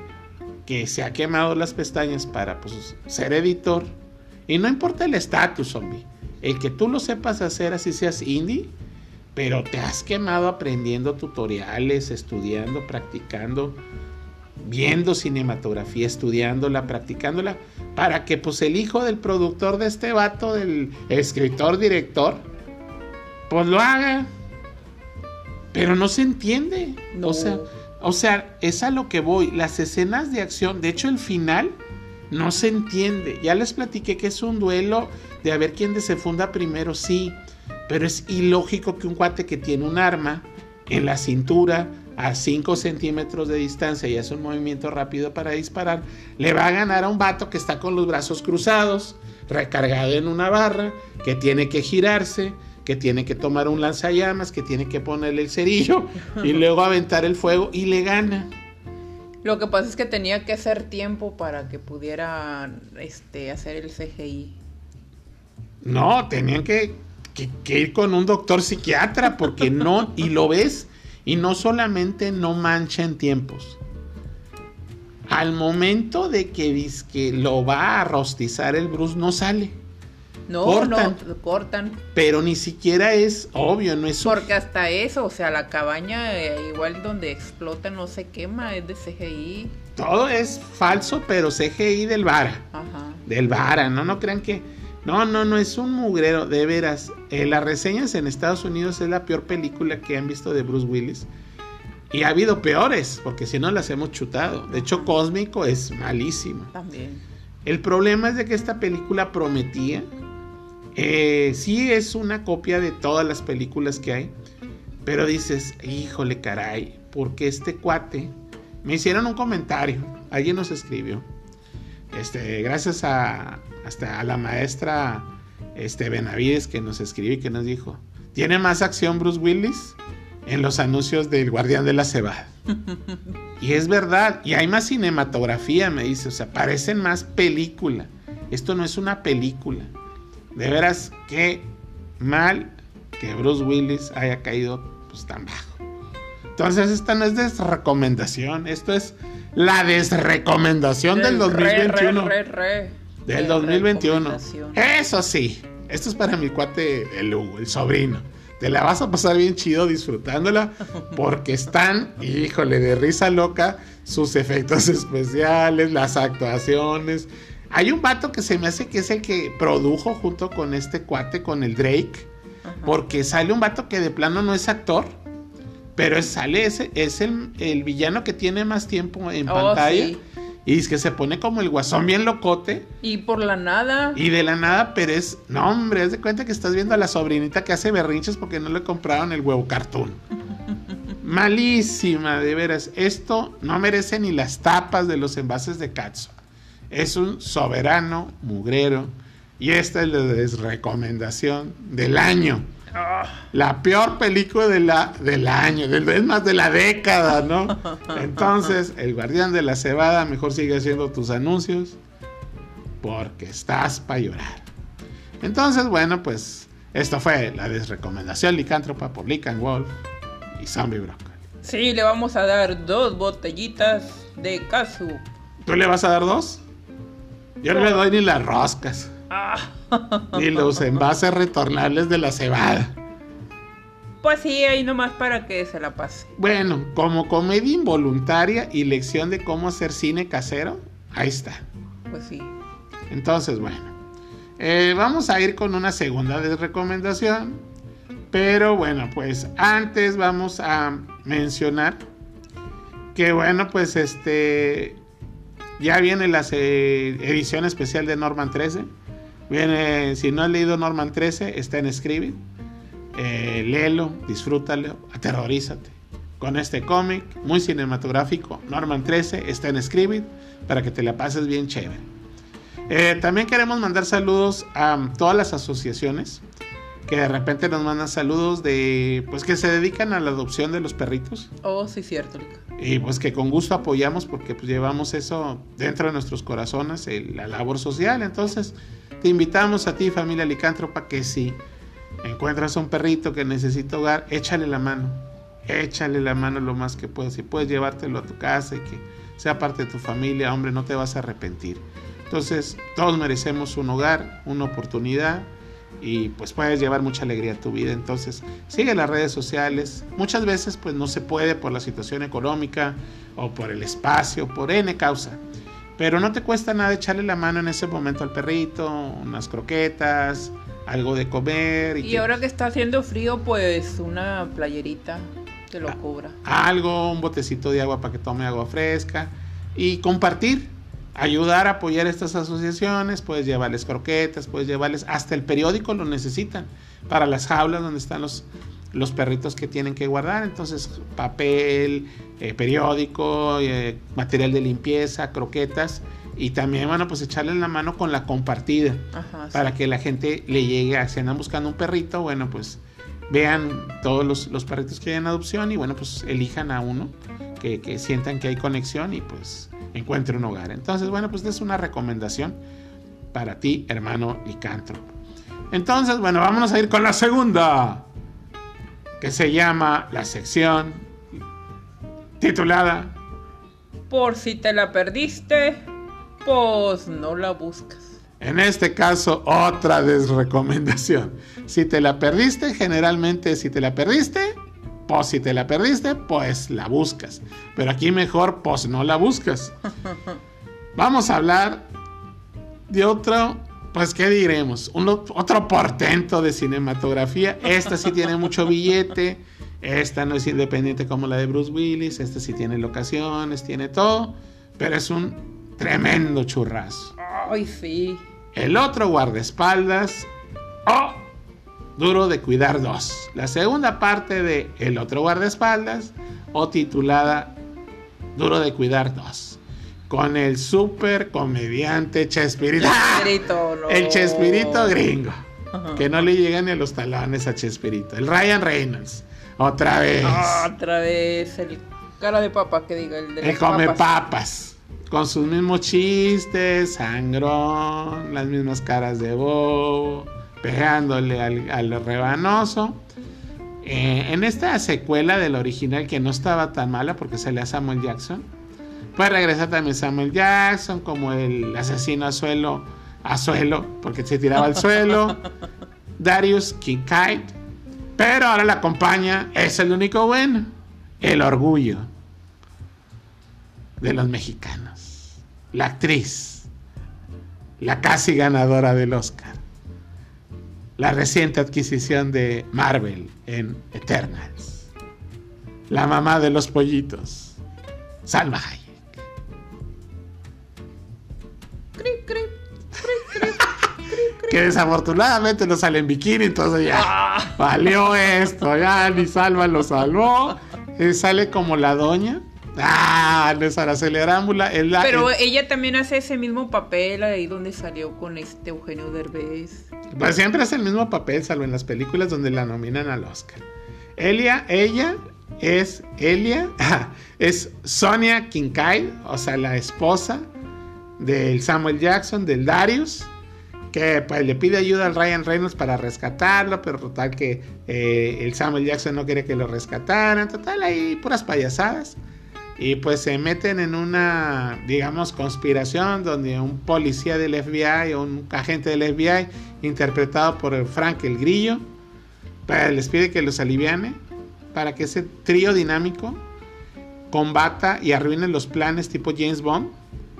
[SPEAKER 1] que se ha quemado las pestañas para pues, ser editor. Y no importa el estatus, zombie. El que tú lo sepas hacer así seas indie, pero te has quemado aprendiendo tutoriales, estudiando, practicando, viendo cinematografía, estudiándola, practicándola, para que pues el hijo del productor de este vato, del escritor, director, pues lo haga. Pero no se entiende. O sea, o sea, es a lo que voy. Las escenas de acción, de hecho el final no se entiende. Ya les platiqué que es un duelo de a ver quién se funda primero, sí pero es ilógico que un cuate que tiene un arma en la cintura a 5 centímetros de distancia y hace un movimiento rápido para disparar, le va a ganar a un vato que está con los brazos cruzados, recargado en una barra, que tiene que girarse, que tiene que tomar un lanzallamas, que tiene que ponerle el cerillo y luego aventar el fuego y le gana.
[SPEAKER 2] Lo que pasa es que tenía que hacer tiempo para que pudiera este, hacer el CGI.
[SPEAKER 1] No, tenían que que, ir con un doctor psiquiatra porque no, y lo ves, y no solamente no mancha en tiempos. Al momento de que, que lo va a rostizar el Bruce, no sale.
[SPEAKER 2] No, cortan, no, cortan.
[SPEAKER 1] Pero ni siquiera es obvio, no es.
[SPEAKER 2] Porque hasta eso, o sea, la cabaña, eh, igual donde explota, no se quema, es de CGI.
[SPEAKER 1] Todo es falso, pero CGI del Vara. Ajá. Del Vara, ¿no? No crean que no, no, no, es un mugrero, de veras. Eh, las reseñas en Estados Unidos es la peor película que han visto de Bruce Willis. Y ha habido peores, porque si no las hemos chutado. De hecho, Cósmico es malísimo.
[SPEAKER 2] También.
[SPEAKER 1] El problema es de que esta película prometía. Eh, sí es una copia de todas las películas que hay. Pero dices, híjole caray, porque este cuate... Me hicieron un comentario, alguien nos escribió. Este, gracias a, hasta a la maestra este, Benavides que nos escribió y que nos dijo, ¿tiene más acción Bruce Willis? En los anuncios del Guardián de la Cebada. y es verdad, y hay más cinematografía, me dice, o sea, parecen más película. Esto no es una película. De veras, qué mal que Bruce Willis haya caído pues tan bajo. Entonces, esta no es desrecomendación, esto es la desrecomendación del,
[SPEAKER 2] Del re,
[SPEAKER 1] 2021.
[SPEAKER 2] re, re, re.
[SPEAKER 1] Del
[SPEAKER 2] De
[SPEAKER 1] 2021.
[SPEAKER 2] recomendación.
[SPEAKER 1] Eso sí, esto es para mi cuate, el Hugo, el sobrino. Te la vas a pasar bien chido disfrutándola porque están, híjole, de risa loca sus efectos especiales, las actuaciones. Hay un vato que se me hace que es el que produjo junto con este cuate, con el Drake, porque sale un vato que de plano no es actor, pero es- sale ese, es el, el villano que tiene más tiempo en
[SPEAKER 2] Oh,
[SPEAKER 1] pantalla.
[SPEAKER 2] sí.
[SPEAKER 1] Y es que se pone como el guasón bien locote.
[SPEAKER 2] Y por la nada.
[SPEAKER 1] Y de la nada, pero es. No, hombre, haz de cuenta que estás viendo a la sobrinita que hace berrinches porque no le compraron el huevo cartoon. Malísima, de veras. Esto no merece ni las tapas de los envases de Katsu. Es un soberano mugrero. Y esta es la desrecomendación del año. La peor película de la, del año, del, es más de la década, ¿no? Entonces, el guardián de la cebada, mejor sigue haciendo tus anuncios porque estás para llorar. Entonces, bueno, pues esto fue la desrecomendación licántropa por Lick and Wolf y Zombie Broccoli.
[SPEAKER 2] Sí, le vamos a dar dos botellitas de casu.
[SPEAKER 1] ¿Tú le vas a dar dos? Yo no le doy ni las roscas,
[SPEAKER 2] Ah.
[SPEAKER 1] ni los envases retornables de la cebada.
[SPEAKER 2] Pues sí, ahí nomás para que se la pase.
[SPEAKER 1] Bueno, como comedia involuntaria y lección de cómo hacer cine casero, ahí está.
[SPEAKER 2] Pues sí.
[SPEAKER 1] Entonces, bueno, eh, vamos a ir con una segunda recomendación. Pero bueno, pues antes vamos a mencionar que bueno, pues este ya viene la se- edición especial de Norman 13. Viene, si no has leído Norman 13, está en Scribd. Eh, léelo, disfrútalo, aterrorízate. Con este cómic muy cinematográfico, Norman 13 está en Scribd para que te la pases bien chévere. Eh, también queremos mandar saludos a todas las asociaciones que de repente nos mandan saludos de pues que se dedican a la adopción de los perritos
[SPEAKER 2] Oh, sí, cierto,
[SPEAKER 1] y pues que con gusto apoyamos porque pues llevamos eso dentro de nuestros corazones, el- la labor social. Entonces te invitamos a ti familia licántropa que si encuentras un perrito que necesita hogar, échale la mano, échale la mano lo más que puedas. Si puedes llevártelo a tu casa y que sea parte de tu familia, hombre, no te vas a arrepentir. Entonces todos merecemos un hogar, una oportunidad y pues puedes llevar mucha alegría a tu vida. Entonces, sigue las redes sociales. Muchas veces pues no se puede por la situación económica o por el espacio, por N causa. Pero no te cuesta nada echarle la mano en ese momento al perrito, unas croquetas, algo de comer
[SPEAKER 2] Y
[SPEAKER 1] que-
[SPEAKER 2] ahora que está haciendo frío, pues una playerita te
[SPEAKER 1] Ah.
[SPEAKER 2] lo cubra.
[SPEAKER 1] algo, un botecito de agua para que tome agua fresca y compartir, ayudar a apoyar estas asociaciones, puedes llevarles croquetas, puedes llevarles, hasta el periódico lo necesitan para las jaulas donde están los, los perritos que tienen que guardar, entonces papel, eh, periódico, eh, material de limpieza, croquetas y también, bueno, pues echarle la mano con la compartida
[SPEAKER 2] Ajá. sí.
[SPEAKER 1] para que la gente le llegue a si andan buscando un perrito, bueno, pues vean todos los, los perritos que hay en adopción y bueno, pues elijan a uno que, que sientan que hay conexión y pues encuentre un hogar. Entonces, bueno, pues es una recomendación para ti, hermano licántropo. Entonces, bueno, vámonos a ir con la segunda, que se llama la sección titulada
[SPEAKER 2] Por si te la perdiste, pues no la buscas.
[SPEAKER 1] En este caso, otra desrecomendación. Si te la perdiste, generalmente si te la perdiste, pues si te la perdiste, pues la buscas. Pero aquí mejor, pues no la buscas. Vamos a hablar de otro, pues qué diremos, otro portento de cinematografía. Esta sí tiene mucho billete. Esta no es independiente como la de Bruce Willis. Esta sí tiene locaciones, tiene todo. Pero es un tremendo churrazo.
[SPEAKER 2] Ay, sí.
[SPEAKER 1] El otro guardaespaldas o Duro de Cuidar 2. La segunda parte de El otro guardaespaldas o titulada Duro de Cuidar 2. Con el super comediante Chespirito. ¡Ah!
[SPEAKER 2] Chespirito, no.
[SPEAKER 1] El Chespirito gringo. Que no le llegan ni a los talones a Chespirito. El Ryan Reynolds. Otra vez.
[SPEAKER 2] Otra vez el cara de papa que diga el de
[SPEAKER 1] El come
[SPEAKER 2] papas.
[SPEAKER 1] papas. Con sus mismos chistes, sangrón, las mismas caras de bobo, pegándole al, al rebanoso. Eh, en esta secuela del original que no estaba tan mala porque sale a Samuel Jackson, pues regresa también Samuel Jackson como el asesino a suelo, a suelo, porque se tiraba al suelo, Darius Kincaid, pero ahora la acompaña, es el único bueno, el orgullo de los mexicanos, la actriz, la casi ganadora del Oscar la reciente adquisición de Marvel en Eternals. La mamá de los pollitos, Salma Hayek. que desafortunadamente no sale en bikini, entonces ya valió esto, ya ni Salma lo salvó. Eh, sale como la doña. Ah, no es Araceli Arámbula.
[SPEAKER 2] Pero ella también hace ese mismo papel ahí donde salió con este Eugenio Derbez.
[SPEAKER 1] Pues siempre hace el mismo papel, salvo en las películas donde la nominan al Oscar. Elia, ella es Elia, es Sonia Kincaid, o sea, la esposa del Samuel Jackson, del Darius, que pues, le pide ayuda al Ryan Reynolds para rescatarlo, pero total que eh, el Samuel Jackson no quiere que lo rescataran, total ahí puras payasadas. Y pues se meten en una, digamos, conspiración donde un policía del FBI o un agente del FBI, interpretado por Frank el Grillo, pues, les pide que los aliviane para que ese trío dinámico combata y arruine los planes tipo James Bond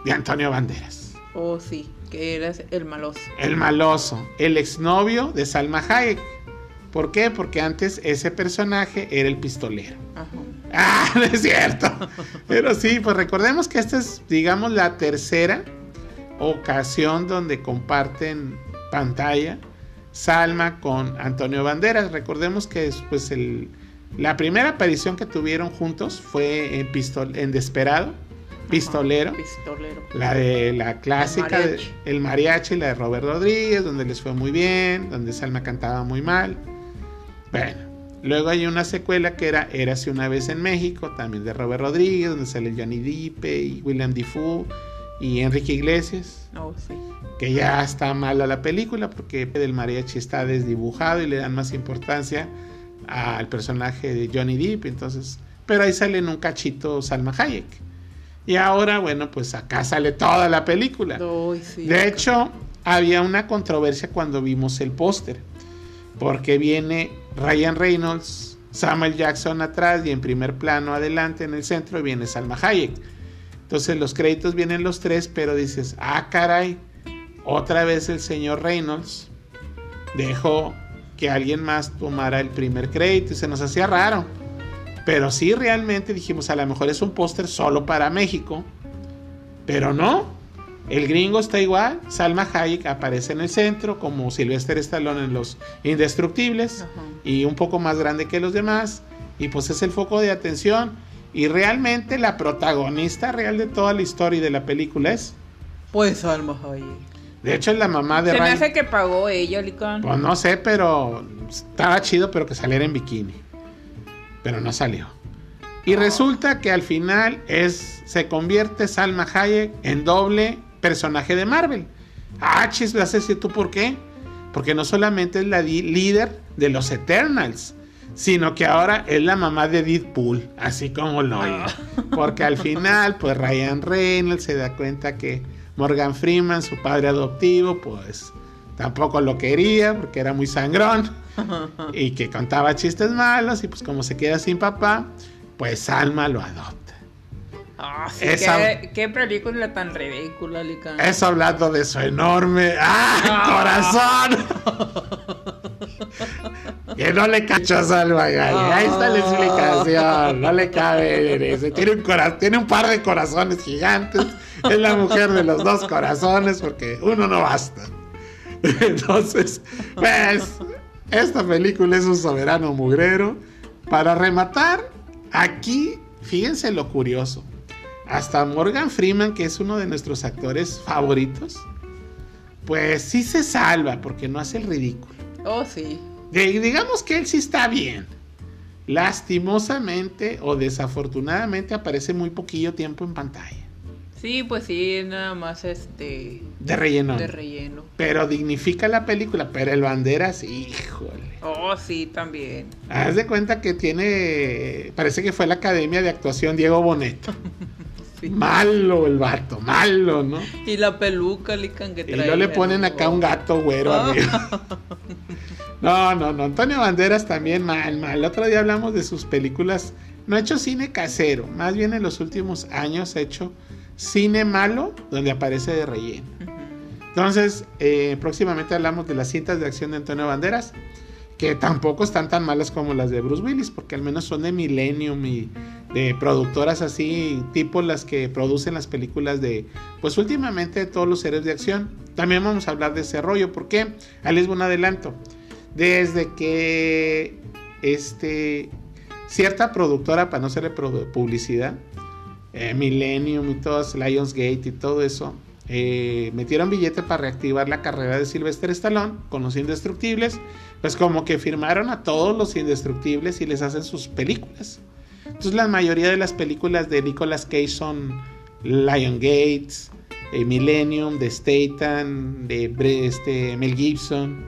[SPEAKER 1] de Antonio Banderas.
[SPEAKER 2] Oh, sí, que era el maloso.
[SPEAKER 1] El maloso, el exnovio de Salma Hayek. ¿Por qué? Porque antes ese personaje era el pistolero. Ajá. Ah, no es cierto. Pero sí, pues recordemos que esta es, digamos, la tercera ocasión donde comparten pantalla Salma con Antonio Banderas. Recordemos que pues el, la primera aparición que tuvieron juntos fue en, Pistol, en Desperado, Pistolero,
[SPEAKER 2] Pistolero.
[SPEAKER 1] La de la clásica, el mariachi. el mariachi, la de Robert Rodríguez, donde les fue muy bien, donde Salma cantaba muy mal. Bueno, Luego hay una secuela que era Érase una vez en México, también de Robert Rodríguez, donde sale Johnny Depp y William Defoe y Enrique Iglesias.
[SPEAKER 2] Oh, sí.
[SPEAKER 1] Que ya está mala la película porque el mariachi está desdibujado y le dan más importancia al personaje de Johnny Depp. Entonces, pero ahí sale en un cachito Salma Hayek. Y ahora, bueno, pues acá sale toda la película. de hecho, había una controversia cuando vimos el póster porque viene Ryan Reynolds, Samuel Jackson atrás y en primer plano adelante en el centro viene Salma Hayek. Entonces los créditos vienen los tres, pero dices, ah caray, otra vez el señor Reynolds dejó que alguien más tomara el primer crédito y se nos hacía raro. Pero sí realmente dijimos, a lo mejor es un póster solo para México, pero no, el gringo está igual, Salma Hayek aparece en el centro como Sylvester Stallone en Los Indestructibles y un poco más grande que los demás y pues es el foco de atención y realmente la protagonista real de toda la historia y de la película es
[SPEAKER 2] pues Salma Hayek.
[SPEAKER 1] De hecho es la mamá de
[SPEAKER 2] Se me hace que pagó ella, Licón.
[SPEAKER 1] Pues no sé, pero estaba chido pero que saliera en bikini. Pero no salió. Y resulta que al final es se convierte Salma Hayek en doble personaje de Marvel. Ah, chis, vas a decir tú por qué. Porque no solamente es la líder de los Eternals, sino que ahora es la mamá de Deadpool, así como lo oigo. Ah. Porque al final, pues Ryan Reynolds se da cuenta que Morgan Freeman, su padre adoptivo, pues tampoco lo quería porque era muy sangrón y que contaba chistes malos y pues como se queda sin papá, pues Salma lo adopta.
[SPEAKER 2] Ah, ¿qué, película tan ridícula, Lican.
[SPEAKER 1] Eso hablando de su enorme. ¡Ah! ¡Corazón! que no le cachó a Salva Ahí está la explicación. No le cabe. Tiene un, tiene un par de corazones gigantes. Es la mujer de los dos corazones porque uno no basta. Entonces, pues, esta película es un soberano mugrero. Para rematar, aquí, fíjense lo curioso hasta Morgan Freeman, que es uno de nuestros actores favoritos, pues sí se salva porque no hace el ridículo.
[SPEAKER 2] Oh, sí.
[SPEAKER 1] digamos que él sí está bien. Lastimosamente o desafortunadamente aparece muy poquillo tiempo en pantalla.
[SPEAKER 2] Sí, pues sí, nada más este.
[SPEAKER 1] De relleno.
[SPEAKER 2] De relleno.
[SPEAKER 1] Pero dignifica la película, pero el Banderas, híjole.
[SPEAKER 2] Oh, sí, también.
[SPEAKER 1] Haz de cuenta que tiene, parece que fue la Academia de Actuación Diego Bonet. Malo el vato, malo, ¿no?
[SPEAKER 2] Y la peluca, Lican, que
[SPEAKER 1] Y luego le ponen acá un gato güero arriba. No, no, no. Antonio Banderas también mal, mal. El otro día hablamos de sus películas. No ha hecho cine casero. Más bien en los últimos años ha hecho cine malo donde aparece de relleno. Entonces, eh, próximamente hablamos de las cintas de acción de Antonio Banderas. Que tampoco están tan malas como las de Bruce Willis. Porque al menos son de Millennium y de productoras así, tipo las que producen las películas de, pues últimamente de todos los héroes de acción. También vamos a hablar de ese rollo. ¿Por qué? Ahí les voy un adelanto. Desde que este cierta productora, para no hacerle publicidad, eh, Millennium y todas, Lionsgate y todo eso, eh, metieron billete para reactivar la carrera de Sylvester Stallone con los indestructibles, pues como que firmaron a todos los indestructibles y les hacen sus películas. Entonces la mayoría de las películas de Nicolas Cage son Lion Gates, eh, Millennium, de Statham, de este, Mel Gibson.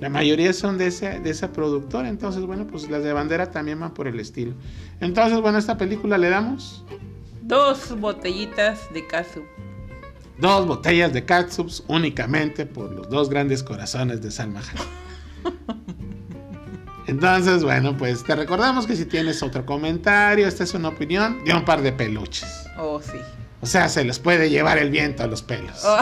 [SPEAKER 1] La mayoría son de, ese, de esa productora. Entonces, bueno, pues las de bandera también van por el estilo. Entonces, bueno, a esta película le damos
[SPEAKER 2] Dos botellitas de casu.
[SPEAKER 1] dos botellas de catsups únicamente por los dos grandes corazones de Salma Hayek. Entonces, bueno, pues te recordamos que si tienes otro comentario, esta es una opinión de un par de peluches.
[SPEAKER 2] Oh, sí.
[SPEAKER 1] O sea, se los puede llevar el viento a los pelos.
[SPEAKER 2] Oh,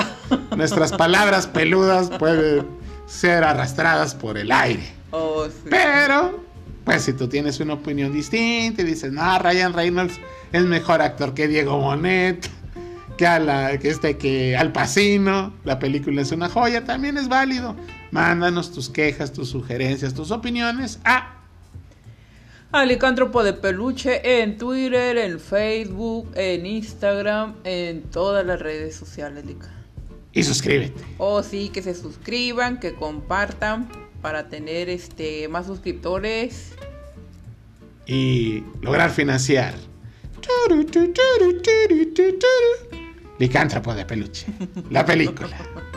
[SPEAKER 1] Nuestras palabras peludas pueden ser arrastradas por el aire.
[SPEAKER 2] oh, sí.
[SPEAKER 1] Pero, pues si tú tienes una opinión distinta y dices, no, Ryan Reynolds es mejor actor que Diego Bonet, que, a la, que este, que Al Pacino, la película es una joya, también es válido. Mándanos tus quejas, tus sugerencias, tus opiniones a
[SPEAKER 2] Alicántropo de peluche en Twitter, en Facebook, en Instagram, en todas las redes sociales, Lica.
[SPEAKER 1] y suscríbete.
[SPEAKER 2] Oh, sí, que se suscriban, que compartan para tener este más suscriptores.
[SPEAKER 1] y lograr financiar. Licántropo de peluche. La película.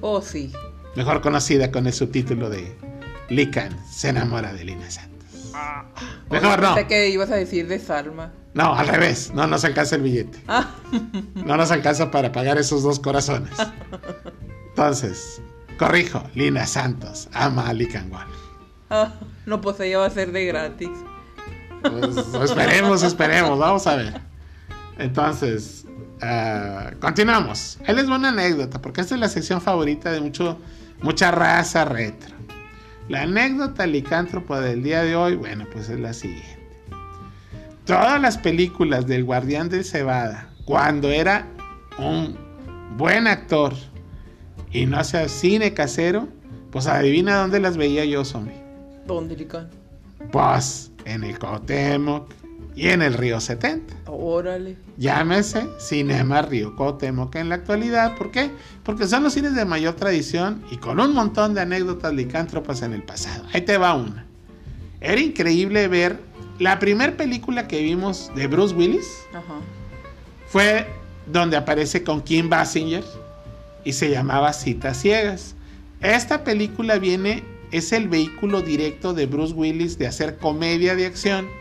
[SPEAKER 2] Oh, sí.
[SPEAKER 1] Mejor conocida con el subtítulo de Lican se enamora de Lina Santos. Mejor no.
[SPEAKER 2] Pensé que ibas a decir de Salma.
[SPEAKER 1] No, al revés. No nos alcanza el billete.
[SPEAKER 2] Ah,
[SPEAKER 1] No nos alcanza para pagar esos dos corazones. Entonces, corrijo. Lina Santos ama a Lican Wolf.
[SPEAKER 2] ah, no, pues ella va a ser de gratis.
[SPEAKER 1] Pues, esperemos, esperemos, vamos a ver. Entonces, ah, continuamos. Ahí les una anécdota, porque esta es la sección favorita de mucho, mucha raza retro. La anécdota licántropa del día de hoy, bueno, pues es la siguiente. Todas las películas del Guardián del Cebada, cuando era un buen actor y no hacía cine casero, pues adivina dónde las veía yo, zombie.
[SPEAKER 2] ¿Dónde, Licán?
[SPEAKER 1] Pues en el Cuauhtémoc y en el Río 70.
[SPEAKER 2] Órale.
[SPEAKER 1] Llámese Cinema Río Cuauhtémoc en la actualidad. ¿Por qué? Porque son los cines de mayor tradición y con un montón de anécdotas licántropas en el pasado. Ahí te va una. Era increíble ver la primera película que vimos de Bruce Willis.
[SPEAKER 2] Ajá.
[SPEAKER 1] Fue donde aparece con Kim Basinger y se llamaba Citas Ciegas. Esta película viene, es el vehículo directo de Bruce Willis de hacer comedia de acción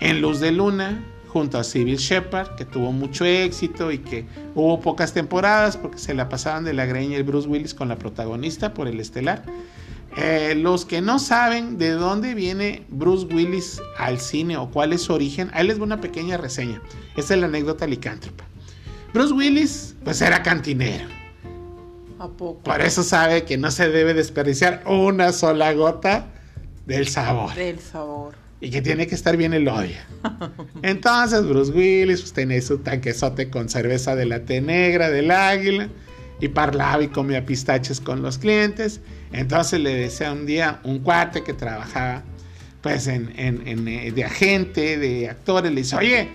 [SPEAKER 1] en Luz de Luna junto a Civil Shepard, que tuvo mucho éxito y que hubo pocas temporadas porque se la pasaban de la greña el Bruce Willis con la protagonista por el estelar. Eh, los que no saben de dónde viene Bruce Willis al cine o cuál es su origen, ahí les voy una pequeña reseña. Esta es la anécdota licántropa. Bruce Willis, pues era cantinero.
[SPEAKER 2] ¿A poco?
[SPEAKER 1] Por eso sabe que no se debe desperdiciar una sola gota del sabor.
[SPEAKER 2] Del sabor.
[SPEAKER 1] Y que tiene que estar bien el odio. Entonces Bruce Willis pues, tenía su tanquesote con cerveza de la té negra, del águila. Y parlaba y comía pistaches con los clientes. Entonces le decía un día un cuate que trabajaba pues en, en- en, eh, de agente, de actores. Le dice, oye,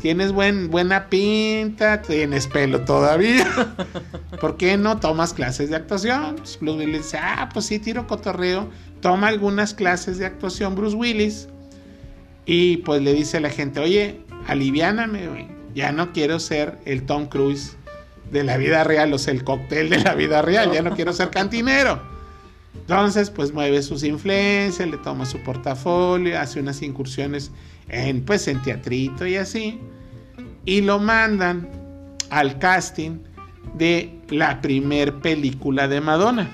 [SPEAKER 1] tienes buen, buena pinta, tienes pelo todavía. ¿Por qué no tomas clases de actuación? Pues Bruce Willis dice, ah, pues sí, tiro cotorreo. Toma algunas clases de actuación Bruce Willis. Y pues le dice a la gente, oye, aliviáname, güey. Ya no quiero ser el Tom Cruise de la vida real, o sea, el cóctel de la vida real, ya no quiero ser cantinero. Entonces, pues mueve sus influencias, le toma su portafolio, hace unas incursiones en, pues, en teatrito y así, y lo mandan al casting de la primer película de Madonna.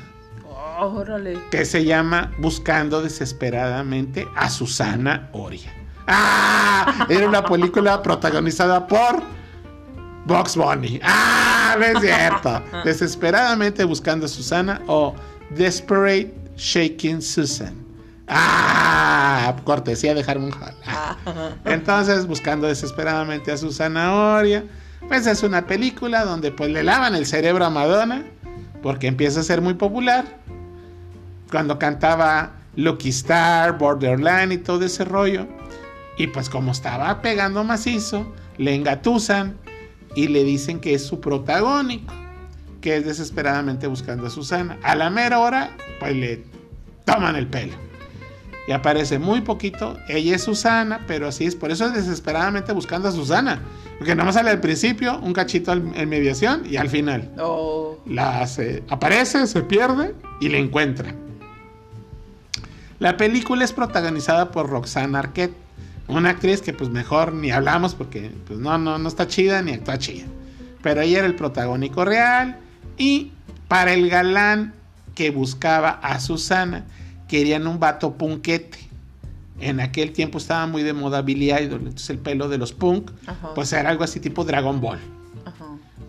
[SPEAKER 2] Órale.
[SPEAKER 1] Que se llama Buscando desesperadamente a Susana Oria. ¡Ah! Era una película protagonizada por Box Bunny. ¡Ah! No es cierto. Desesperadamente buscando a Susana o Desperate Shaking Susan. ¡Ah! Cortesía de Harmon Hall. Entonces, buscando desesperadamente a Susana Oria. Pues es una película donde pues le lavan el cerebro a Madonna. Porque empieza a ser muy popular. Cuando cantaba Lucky Star, Borderline y todo ese rollo. Y pues como estaba pegando macizo, le engatusan y le dicen que es su protagónico, que es desesperadamente buscando a Susana. A la mera hora, pues le toman el pelo. Y aparece muy poquito. Ella es Susana, pero así es. Por eso es desesperadamente buscando a Susana. Porque no más sale al principio, un cachito en mediación y al final.
[SPEAKER 2] Oh.
[SPEAKER 1] La aparece, se pierde y le encuentra. La película es protagonizada por Roxana Arquette, una actriz que pues mejor ni hablamos porque pues no, no, no está chida ni actúa chida. Pero ella era el protagónico real y para el galán que buscaba a Susana querían un vato punquete. En aquel tiempo estaba muy de moda Billy Idol, entonces el pelo de los punk, pues era algo así tipo Dragon Ball.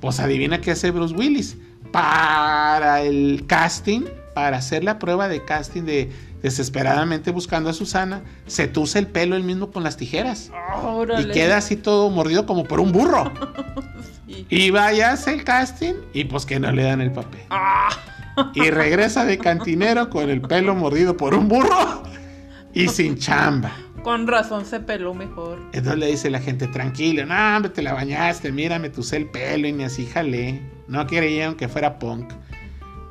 [SPEAKER 1] Pues adivina qué hace Bruce Willis. Para el casting, para hacer la prueba de casting de desesperadamente buscando a Susana, se tuce el pelo él mismo con las tijeras. Y queda así todo mordido como por un burro. Y vaya, hace el casting y pues que no le dan el papel. Ah. Y regresa de cantinero con el pelo mordido por un burro y sin chamba.
[SPEAKER 2] Con razón se peló mejor.
[SPEAKER 1] Entonces le dice la gente, tranquilo, no, hombre, te la bañaste, mira, me tuce el pelo y ni así jalé. No querían que fuera punk.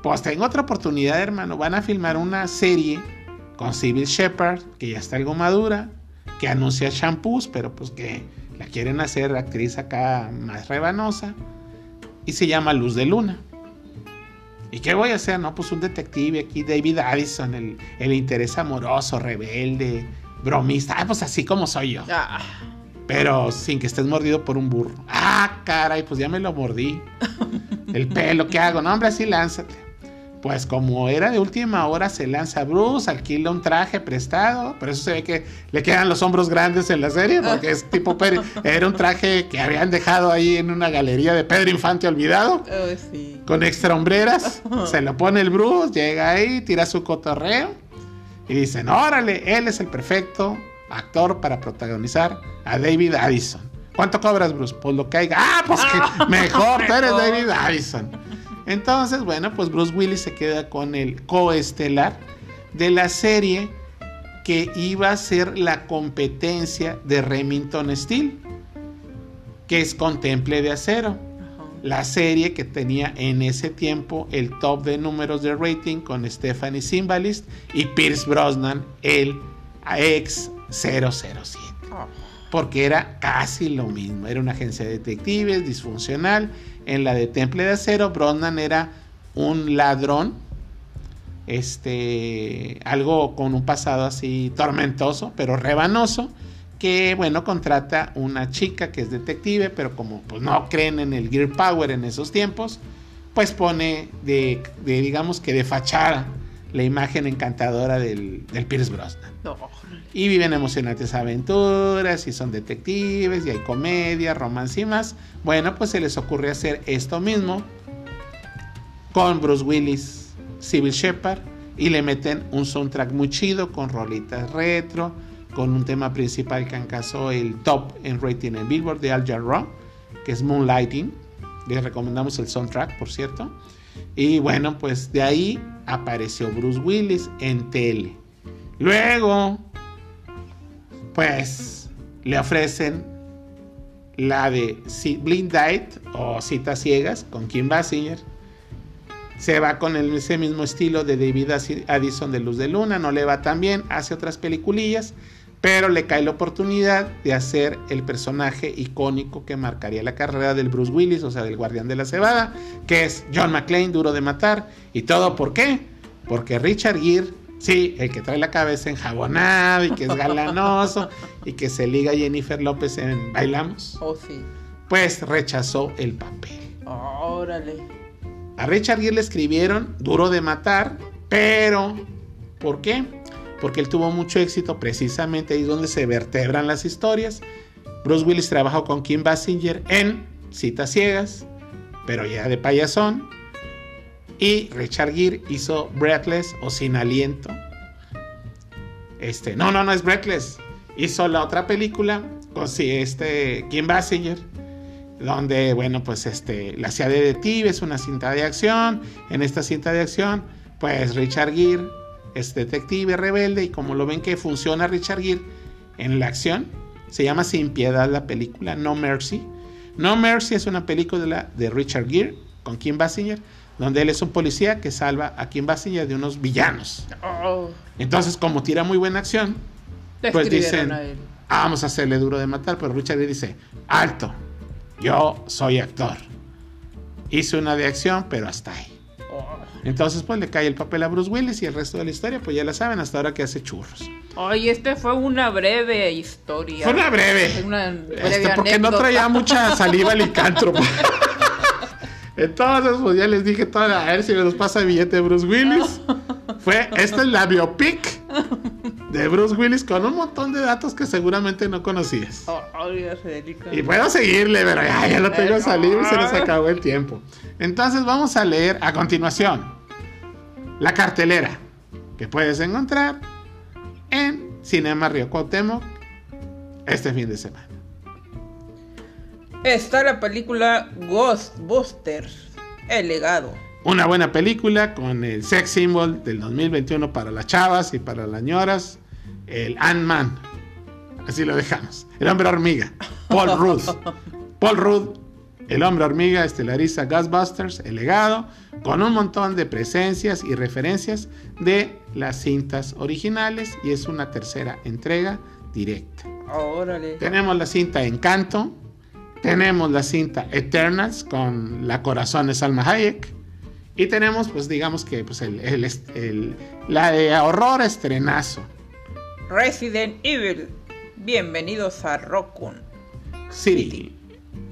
[SPEAKER 1] Pues tengo otra oportunidad, hermano. Van a filmar una serie con Civil Shepard, que ya está algo madura, que anuncia shampoos, pero pues que la quieren hacer actriz acá más rebanosa. Y se llama Luz de Luna. ¿Y qué voy a hacer? No, pues un detective aquí, David Addison, el, el interés amoroso, rebelde, bromista. Ah, pues así como soy yo. Ah. Pero sin que estés mordido por un burro. Ah, caray, pues ya me lo mordí. El pelo, ¿qué hago? No, hombre, así lánzate. Pues como era de última hora, se lanza Bruce, alquila un traje prestado. Por eso se ve que le quedan los hombros grandes en la serie, porque es tipo Era un traje que habían dejado ahí en una galería de Pedro Infante olvidado.
[SPEAKER 2] Oh,
[SPEAKER 1] con extra hombreras. se lo pone el Bruce, llega ahí, tira su cotorreo. Y dicen, órale, él es el perfecto actor para protagonizar a David Addison. ¿Cuánto cobras, Bruce? Pues lo que haya. Ah, pues que mejor, tú eres David Addison. Entonces, bueno, pues Bruce Willis se queda con el coestelar de la serie que iba a ser la competencia de Remington Steel, que es Contemple de Acero. La serie que tenía en ese tiempo el top de números de rating con Stephanie Simbalist y Pierce Brosnan, el ex 007. Porque era casi lo mismo. Era una agencia de detectives disfuncional en la de Temple de Acero, Brosnan era un ladrón, este, algo con un pasado así tormentoso, pero rebanoso, que bueno, contrata una chica que es detective, pero como pues no creen en el Gear Power en esos tiempos, pues pone de, digamos que de fachada la imagen encantadora del, del Pierce Brosnan. Y viven emocionantes aventuras, y son detectives, y hay comedia, romance y más. Bueno, pues se les ocurre hacer esto mismo con Bruce Willis, Civil Shepard, y le meten un soundtrack muy chido con rolitas retro, con un tema principal que encasó el top en rating en Billboard de Al Jarreau, que es Moonlighting. Les recomendamos el soundtrack, por cierto. Y bueno, pues de ahí apareció Bruce Willis en tele. Luego pues le ofrecen la de Blind Date o Citas Ciegas con Kim Basinger. Se va con ese mismo estilo de David Addison de Luz de Luna, no le va tan bien, hace otras peliculillas, pero le cae la oportunidad de hacer el personaje icónico que marcaría la carrera del Bruce Willis, o sea, del Guardián de la Cebada, que es John McClane, duro de matar. ¿Y todo por qué? Porque Richard Gere, sí, el que trae la cabeza enjabonada y que es galanoso y que se liga a Jennifer López en Bailamos,
[SPEAKER 2] Oh, sí.
[SPEAKER 1] pues rechazó el papel.
[SPEAKER 2] Órale.
[SPEAKER 1] A Richard Gere le escribieron duro de matar, pero ¿por qué? Porque él tuvo mucho éxito, precisamente ahí es donde se vertebran las historias. Bruce Willis trabajó con Kim Basinger en Citas Ciegas, pero ya de payasón. Y Richard Gere hizo Breathless o Sin Aliento. Este, no, no, no es Breathless. Hizo la otra película con este, Kim Basinger donde, bueno, pues este, la hacía de detective, es una cinta de acción. En esta cinta de acción, pues Richard Gere es detective rebelde y como lo ven que funciona Richard Gere en la acción, se llama Sin Piedad la película, No Mercy. No Mercy es una película de Richard Gere con Kim Basinger, donde él es un policía que salva a Kim Basinger de unos villanos.
[SPEAKER 2] Oh,
[SPEAKER 1] Entonces, como tira muy buena acción,
[SPEAKER 2] le
[SPEAKER 1] pues dicen,
[SPEAKER 2] a él.
[SPEAKER 1] "Ah, vamos a hacerle duro de matar, pero Richard Gere dice, alto, yo soy actor. Hice una de acción, pero hasta ahí. Entonces, pues le cae el papel a Bruce Willis y el resto de la historia, pues ya la saben, hasta ahora que hace churros.
[SPEAKER 2] Ay, este fue una breve historia.
[SPEAKER 1] Fue una breve.
[SPEAKER 2] Una breve
[SPEAKER 1] Este, porque no traía mucha saliva licántropo. Entonces, pues ya les dije todo, a ver si me los pasa el billete de Bruce Willis. Fue, esta es la biopic de Bruce Willis con un montón de datos que seguramente no conocías.
[SPEAKER 2] Oh.
[SPEAKER 1] Y puedo seguirle, pero ya, ya lo tengo salido y se nos acabó el tiempo. Entonces vamos a leer a continuación la cartelera que puedes encontrar en Cinema Río Cuauhtémoc este fin de semana.
[SPEAKER 2] Está la película Ghostbusters, El legado.
[SPEAKER 1] Una buena película con el sex symbol del 2021 para las chavas y para las ñoras, el Ant-Man. Así lo dejamos. El hombre hormiga, Paul Rudd. Paul Rudd, el hombre hormiga, estelariza Ghostbusters, el legado, con un montón de presencias y referencias de las cintas originales y es una tercera entrega directa.
[SPEAKER 2] Órale.
[SPEAKER 1] Tenemos la cinta Encanto, tenemos la cinta Eternals con la corazón de Salma Hayek y tenemos pues digamos que pues el, el el- la de horror estrenazo
[SPEAKER 2] Resident Evil. Bienvenidos a Rockun.
[SPEAKER 1] City.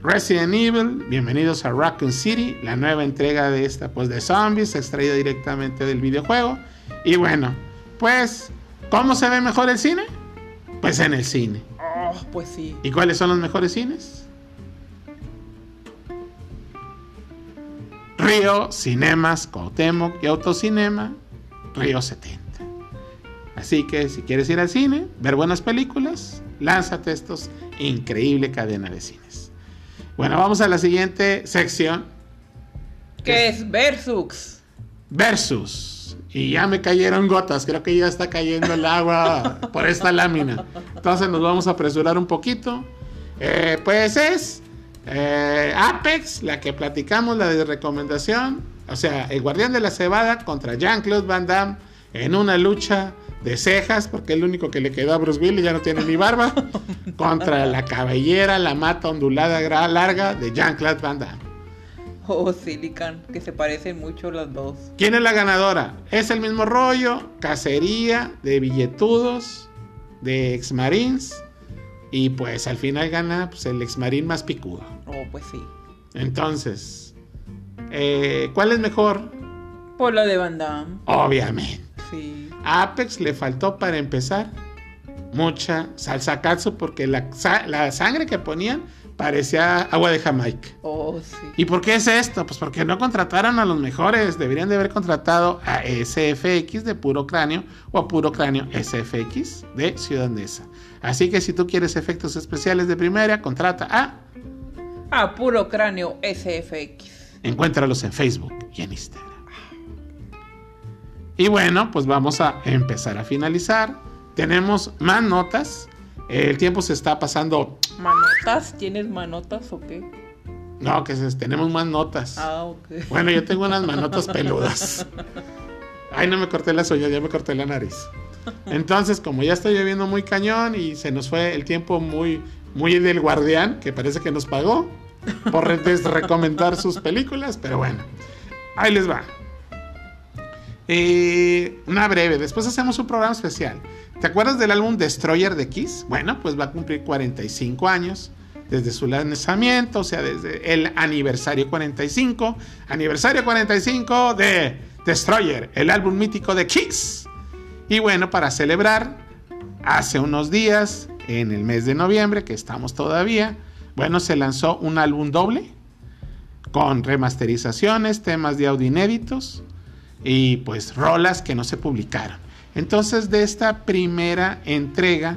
[SPEAKER 1] Resident Evil, bienvenidos a Raccoon City, la nueva entrega de esta pues de zombies extraída directamente del videojuego y bueno, pues ¿cómo se ve mejor el cine? Pues en el cine.
[SPEAKER 2] Oh, pues sí.
[SPEAKER 1] ¿Y cuáles son los mejores cines? Río, Cinemas, Cuauhtémoc y Autocinema, Río 70. Así que si quieres ir al cine, ver buenas películas, lánzate estos increíble cadena de cines. Bueno, vamos a la siguiente sección,
[SPEAKER 2] ¿Qué es Versus?
[SPEAKER 1] Versus. Y ya me cayeron gotas, creo que ya está cayendo el agua por esta lámina. Entonces nos vamos a apresurar un poquito. Eh, pues es eh, Apex, la que platicamos, la de recomendación. O sea, el guardián de la cebada contra Jean-Claude Van Damme en una lucha de cejas, porque es el único que le quedó a Bruce Willis, ya no tiene ni barba, contra la cabellera, la mata ondulada larga de Jean-Claude Van Damme.
[SPEAKER 2] Oh, Silicon, que se parecen mucho las dos.
[SPEAKER 1] ¿Quién es la ganadora? Es el mismo rollo, cacería de billetudos, de exmarines. Y pues al final gana pues, el exmarín más picudo.
[SPEAKER 2] Pues sí.
[SPEAKER 1] Entonces, eh, ¿cuál es mejor?
[SPEAKER 2] Por la de Van Damme.
[SPEAKER 1] Obviamente.
[SPEAKER 2] Sí.
[SPEAKER 1] A Apex le faltó para empezar mucha salsa katsu porque la, la sangre que ponían parecía agua de Jamaica.
[SPEAKER 2] Oh, sí.
[SPEAKER 1] ¿Y por qué es esto? Pues porque no contrataron a los mejores. Deberían de haber contratado a SFX de puro cráneo o a puro cráneo SFX de Ciudad Neza. Así que si tú quieres efectos especiales de primera, contrata a.
[SPEAKER 2] Ah, puro cráneo SFX.
[SPEAKER 1] Encuéntralos en Facebook y en Instagram. Y bueno, pues vamos a empezar a finalizar. Tenemos más notas. El tiempo se está pasando.
[SPEAKER 2] ¿Manotas? ¿Tienes manotas o qué?
[SPEAKER 1] No, que se- tenemos más notas.
[SPEAKER 2] Ah, ok.
[SPEAKER 1] Bueno, yo tengo unas manotas peludas. Ay, no me corté las uñas, ya me corté la nariz. Entonces, como ya está lloviendo muy cañón y se nos fue el tiempo muy, muy del guardián, que parece que nos pagó por recomendar sus películas, pero bueno, ahí les va. Eh, una breve, después hacemos un programa especial. ¿Te acuerdas del álbum Destroyer de Kiss? Bueno, pues va a cumplir 45 años desde su lanzamiento, o sea, desde el aniversario 45, aniversario 45 de Destroyer, el álbum mítico de Kiss. Y bueno, para celebrar, hace unos días, en el mes de noviembre, que estamos todavía, bueno, se lanzó un álbum doble con remasterizaciones, temas de audio inéditos y pues rolas que no se publicaron. Entonces de esta primera entrega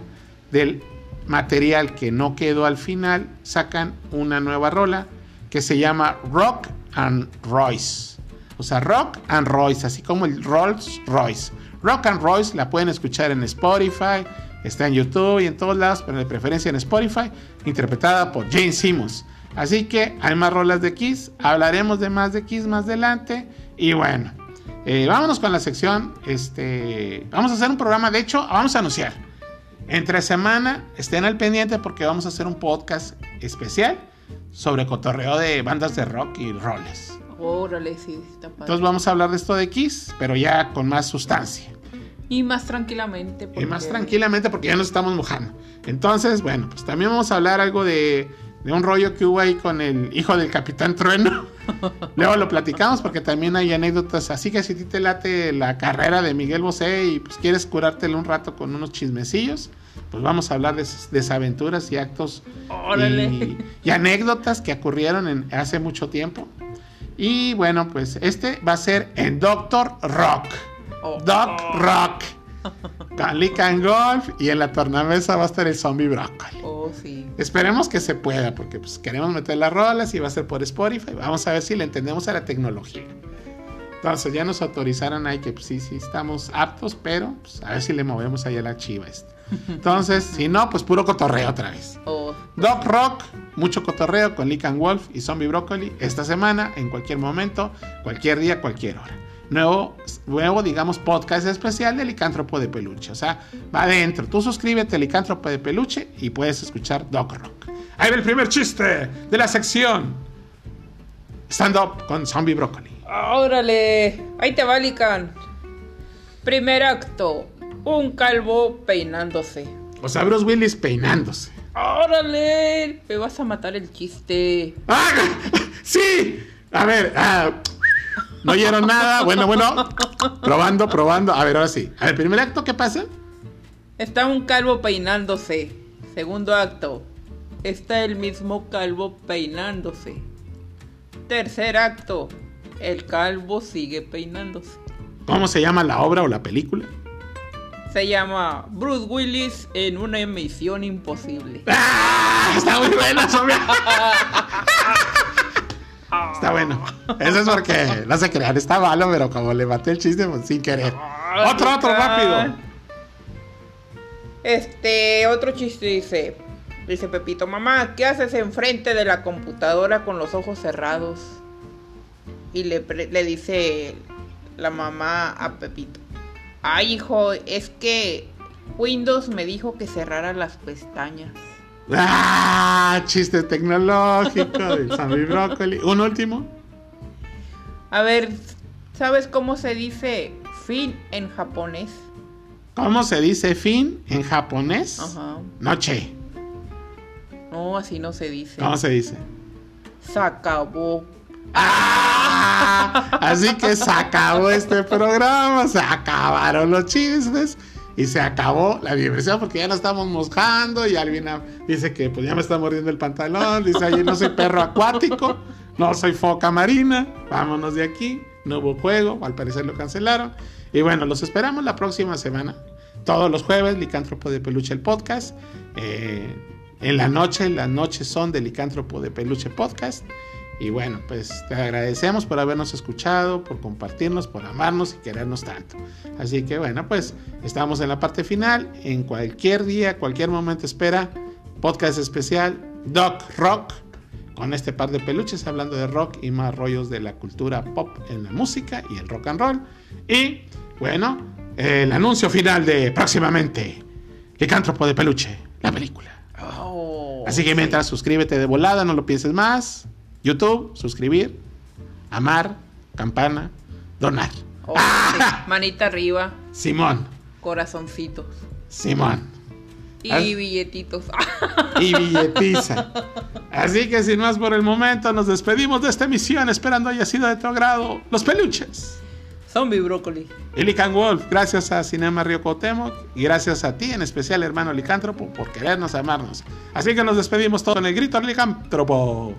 [SPEAKER 1] del material que no quedó al final, sacan una nueva rola que se llama Rock and Royce. O sea, Rock and Royce, así como el Rolls Royce. Rock and Royce la pueden escuchar en Spotify, está en YouTube y en todos lados, pero de preferencia en Spotify, interpretada por Jane Simmons. Así que hay más rolas de Kiss, hablaremos de más de Kiss más adelante y bueno, eh, vámonos con la sección. Este, vamos a hacer un programa. De hecho, vamos a anunciar. Entre semana, estén al pendiente porque vamos a hacer un podcast especial sobre cotorreo de bandas de rock y roles.
[SPEAKER 2] Órale, sí,
[SPEAKER 1] está padre. Entonces vamos a hablar de esto de Kiss, pero ya con más sustancia.
[SPEAKER 2] Y más tranquilamente.
[SPEAKER 1] Y más tranquilamente porque ya nos estamos mojando. Entonces, bueno, pues también vamos a hablar algo de de un rollo que hubo ahí con el hijo del Capitán Trueno. Luego lo platicamos porque también hay anécdotas. Así que si te late la carrera de Miguel Bosé y pues quieres curártelo un rato con unos chismecillos, pues vamos a hablar de desaventuras y actos y, anécdotas que ocurrieron en, hace mucho tiempo. Y bueno, pues este va a ser en Doctor Rock. Oh. Doc Rock. Con Golf y en la tornamesa va a estar el Zombie Broccoli.
[SPEAKER 2] Oh, sí.
[SPEAKER 1] Esperemos que se pueda, porque pues, queremos meter las rolas y va a ser por Spotify. Vamos a ver si le entendemos a la tecnología. Entonces ya nos autorizaron ahí que pues, sí, sí estamos aptos, pero pues, a ver si le movemos ahí a la chiva esta. Entonces, si no, pues puro cotorreo otra vez.
[SPEAKER 2] Oh.
[SPEAKER 1] Doc Rock, mucho cotorreo con Lick Wolf y Zombie Broccoli esta semana, en cualquier momento, cualquier día, cualquier hora nuevo, nuevo, digamos, podcast especial de Licántropo de Peluche. O sea, va adentro. Tú suscríbete a Licántropo de Peluche y puedes escuchar Doc Rock. Ahí va el primer chiste de la sección. Stand up con Zombie Broccoli.
[SPEAKER 2] Órale, ahí te va, Lican. Primer acto: un calvo peinándose.
[SPEAKER 1] O sea, Bruce Willis peinándose.
[SPEAKER 2] ¡Órale! Me vas a matar el chiste.
[SPEAKER 1] ¡Ah! ¡Sí! A ver, ah, no oyeron nada. Bueno, bueno. Probando, probando. A ver, ahora sí. A ver, primer acto, ¿qué pasa?
[SPEAKER 2] Está un calvo peinándose. Segundo acto. Está el mismo calvo peinándose. Tercer acto. El calvo sigue peinándose.
[SPEAKER 1] ¿Cómo se llama la obra o la película?
[SPEAKER 2] Se llama Bruce Willis en una emisión imposible.
[SPEAKER 1] ¡Ah! Está muy buena, Está bueno. Eso es porque, no se crean, está malo, pero como le maté el chiste, pues, sin querer. otro, otro, rápido.
[SPEAKER 2] Este, otro chiste dice. Dice Pepito, mamá, ¿qué haces enfrente de la computadora con los ojos cerrados? Y le, le dice la mamá a Pepito. Ay, hijo, es que Windows me dijo que cerrara las pestañas.
[SPEAKER 1] ¡Ah! Chiste tecnológico de Broccoli. ¿Un último?
[SPEAKER 2] A ver, ¿sabes cómo se dice fin en japonés?
[SPEAKER 1] ¿Cómo se dice fin en japonés? Ajá. Noche.
[SPEAKER 2] No, así no se dice.
[SPEAKER 1] ¿Cómo se dice?
[SPEAKER 2] Se acabó.
[SPEAKER 1] ¡Ah! Así que se acabó este programa, se acabaron los chistes y se acabó la diversión porque ya no estamos mojando y Alvina dice que pues ya me está mordiendo el pantalón, dice, allí no soy perro acuático, no soy foca marina, vámonos de aquí, no hubo juego, al parecer lo cancelaron. Y bueno, los esperamos la próxima semana, todos los jueves, Licántropo de Peluche el podcast. Eh, en la noche, las noches son de Licántropo de Peluche podcast. Y bueno, pues te agradecemos por habernos escuchado, por compartirnos, por amarnos y querernos tanto. Así que bueno, pues estamos en la parte final. En cualquier día, cualquier momento espera, podcast especial Doc Rock con este par de peluches hablando de rock y más rollos de la cultura pop en la música y el rock and roll. Y bueno, el anuncio final de próximamente Licántropo de Peluche, la película.
[SPEAKER 2] Oh,
[SPEAKER 1] Así que mientras suscríbete de volada, no lo pienses más. YouTube, suscribir, amar, campana, donar.
[SPEAKER 2] oh, sí. Manita arriba,
[SPEAKER 1] Simón,
[SPEAKER 2] corazoncitos.
[SPEAKER 1] Simón.
[SPEAKER 2] Y
[SPEAKER 1] Ah.
[SPEAKER 2] billetitos.
[SPEAKER 1] y billetiza. Así que sin más por el momento, nos despedimos de esta emisión, esperando haya sido de tu agrado. Los peluches.
[SPEAKER 2] Zombie brócoli.
[SPEAKER 1] Y Lican Wolf, gracias a Cinema Río Cuauhtémoc y gracias a ti, en especial hermano licántropo, por querernos amarnos. Así que nos despedimos todo en el grito licántropo.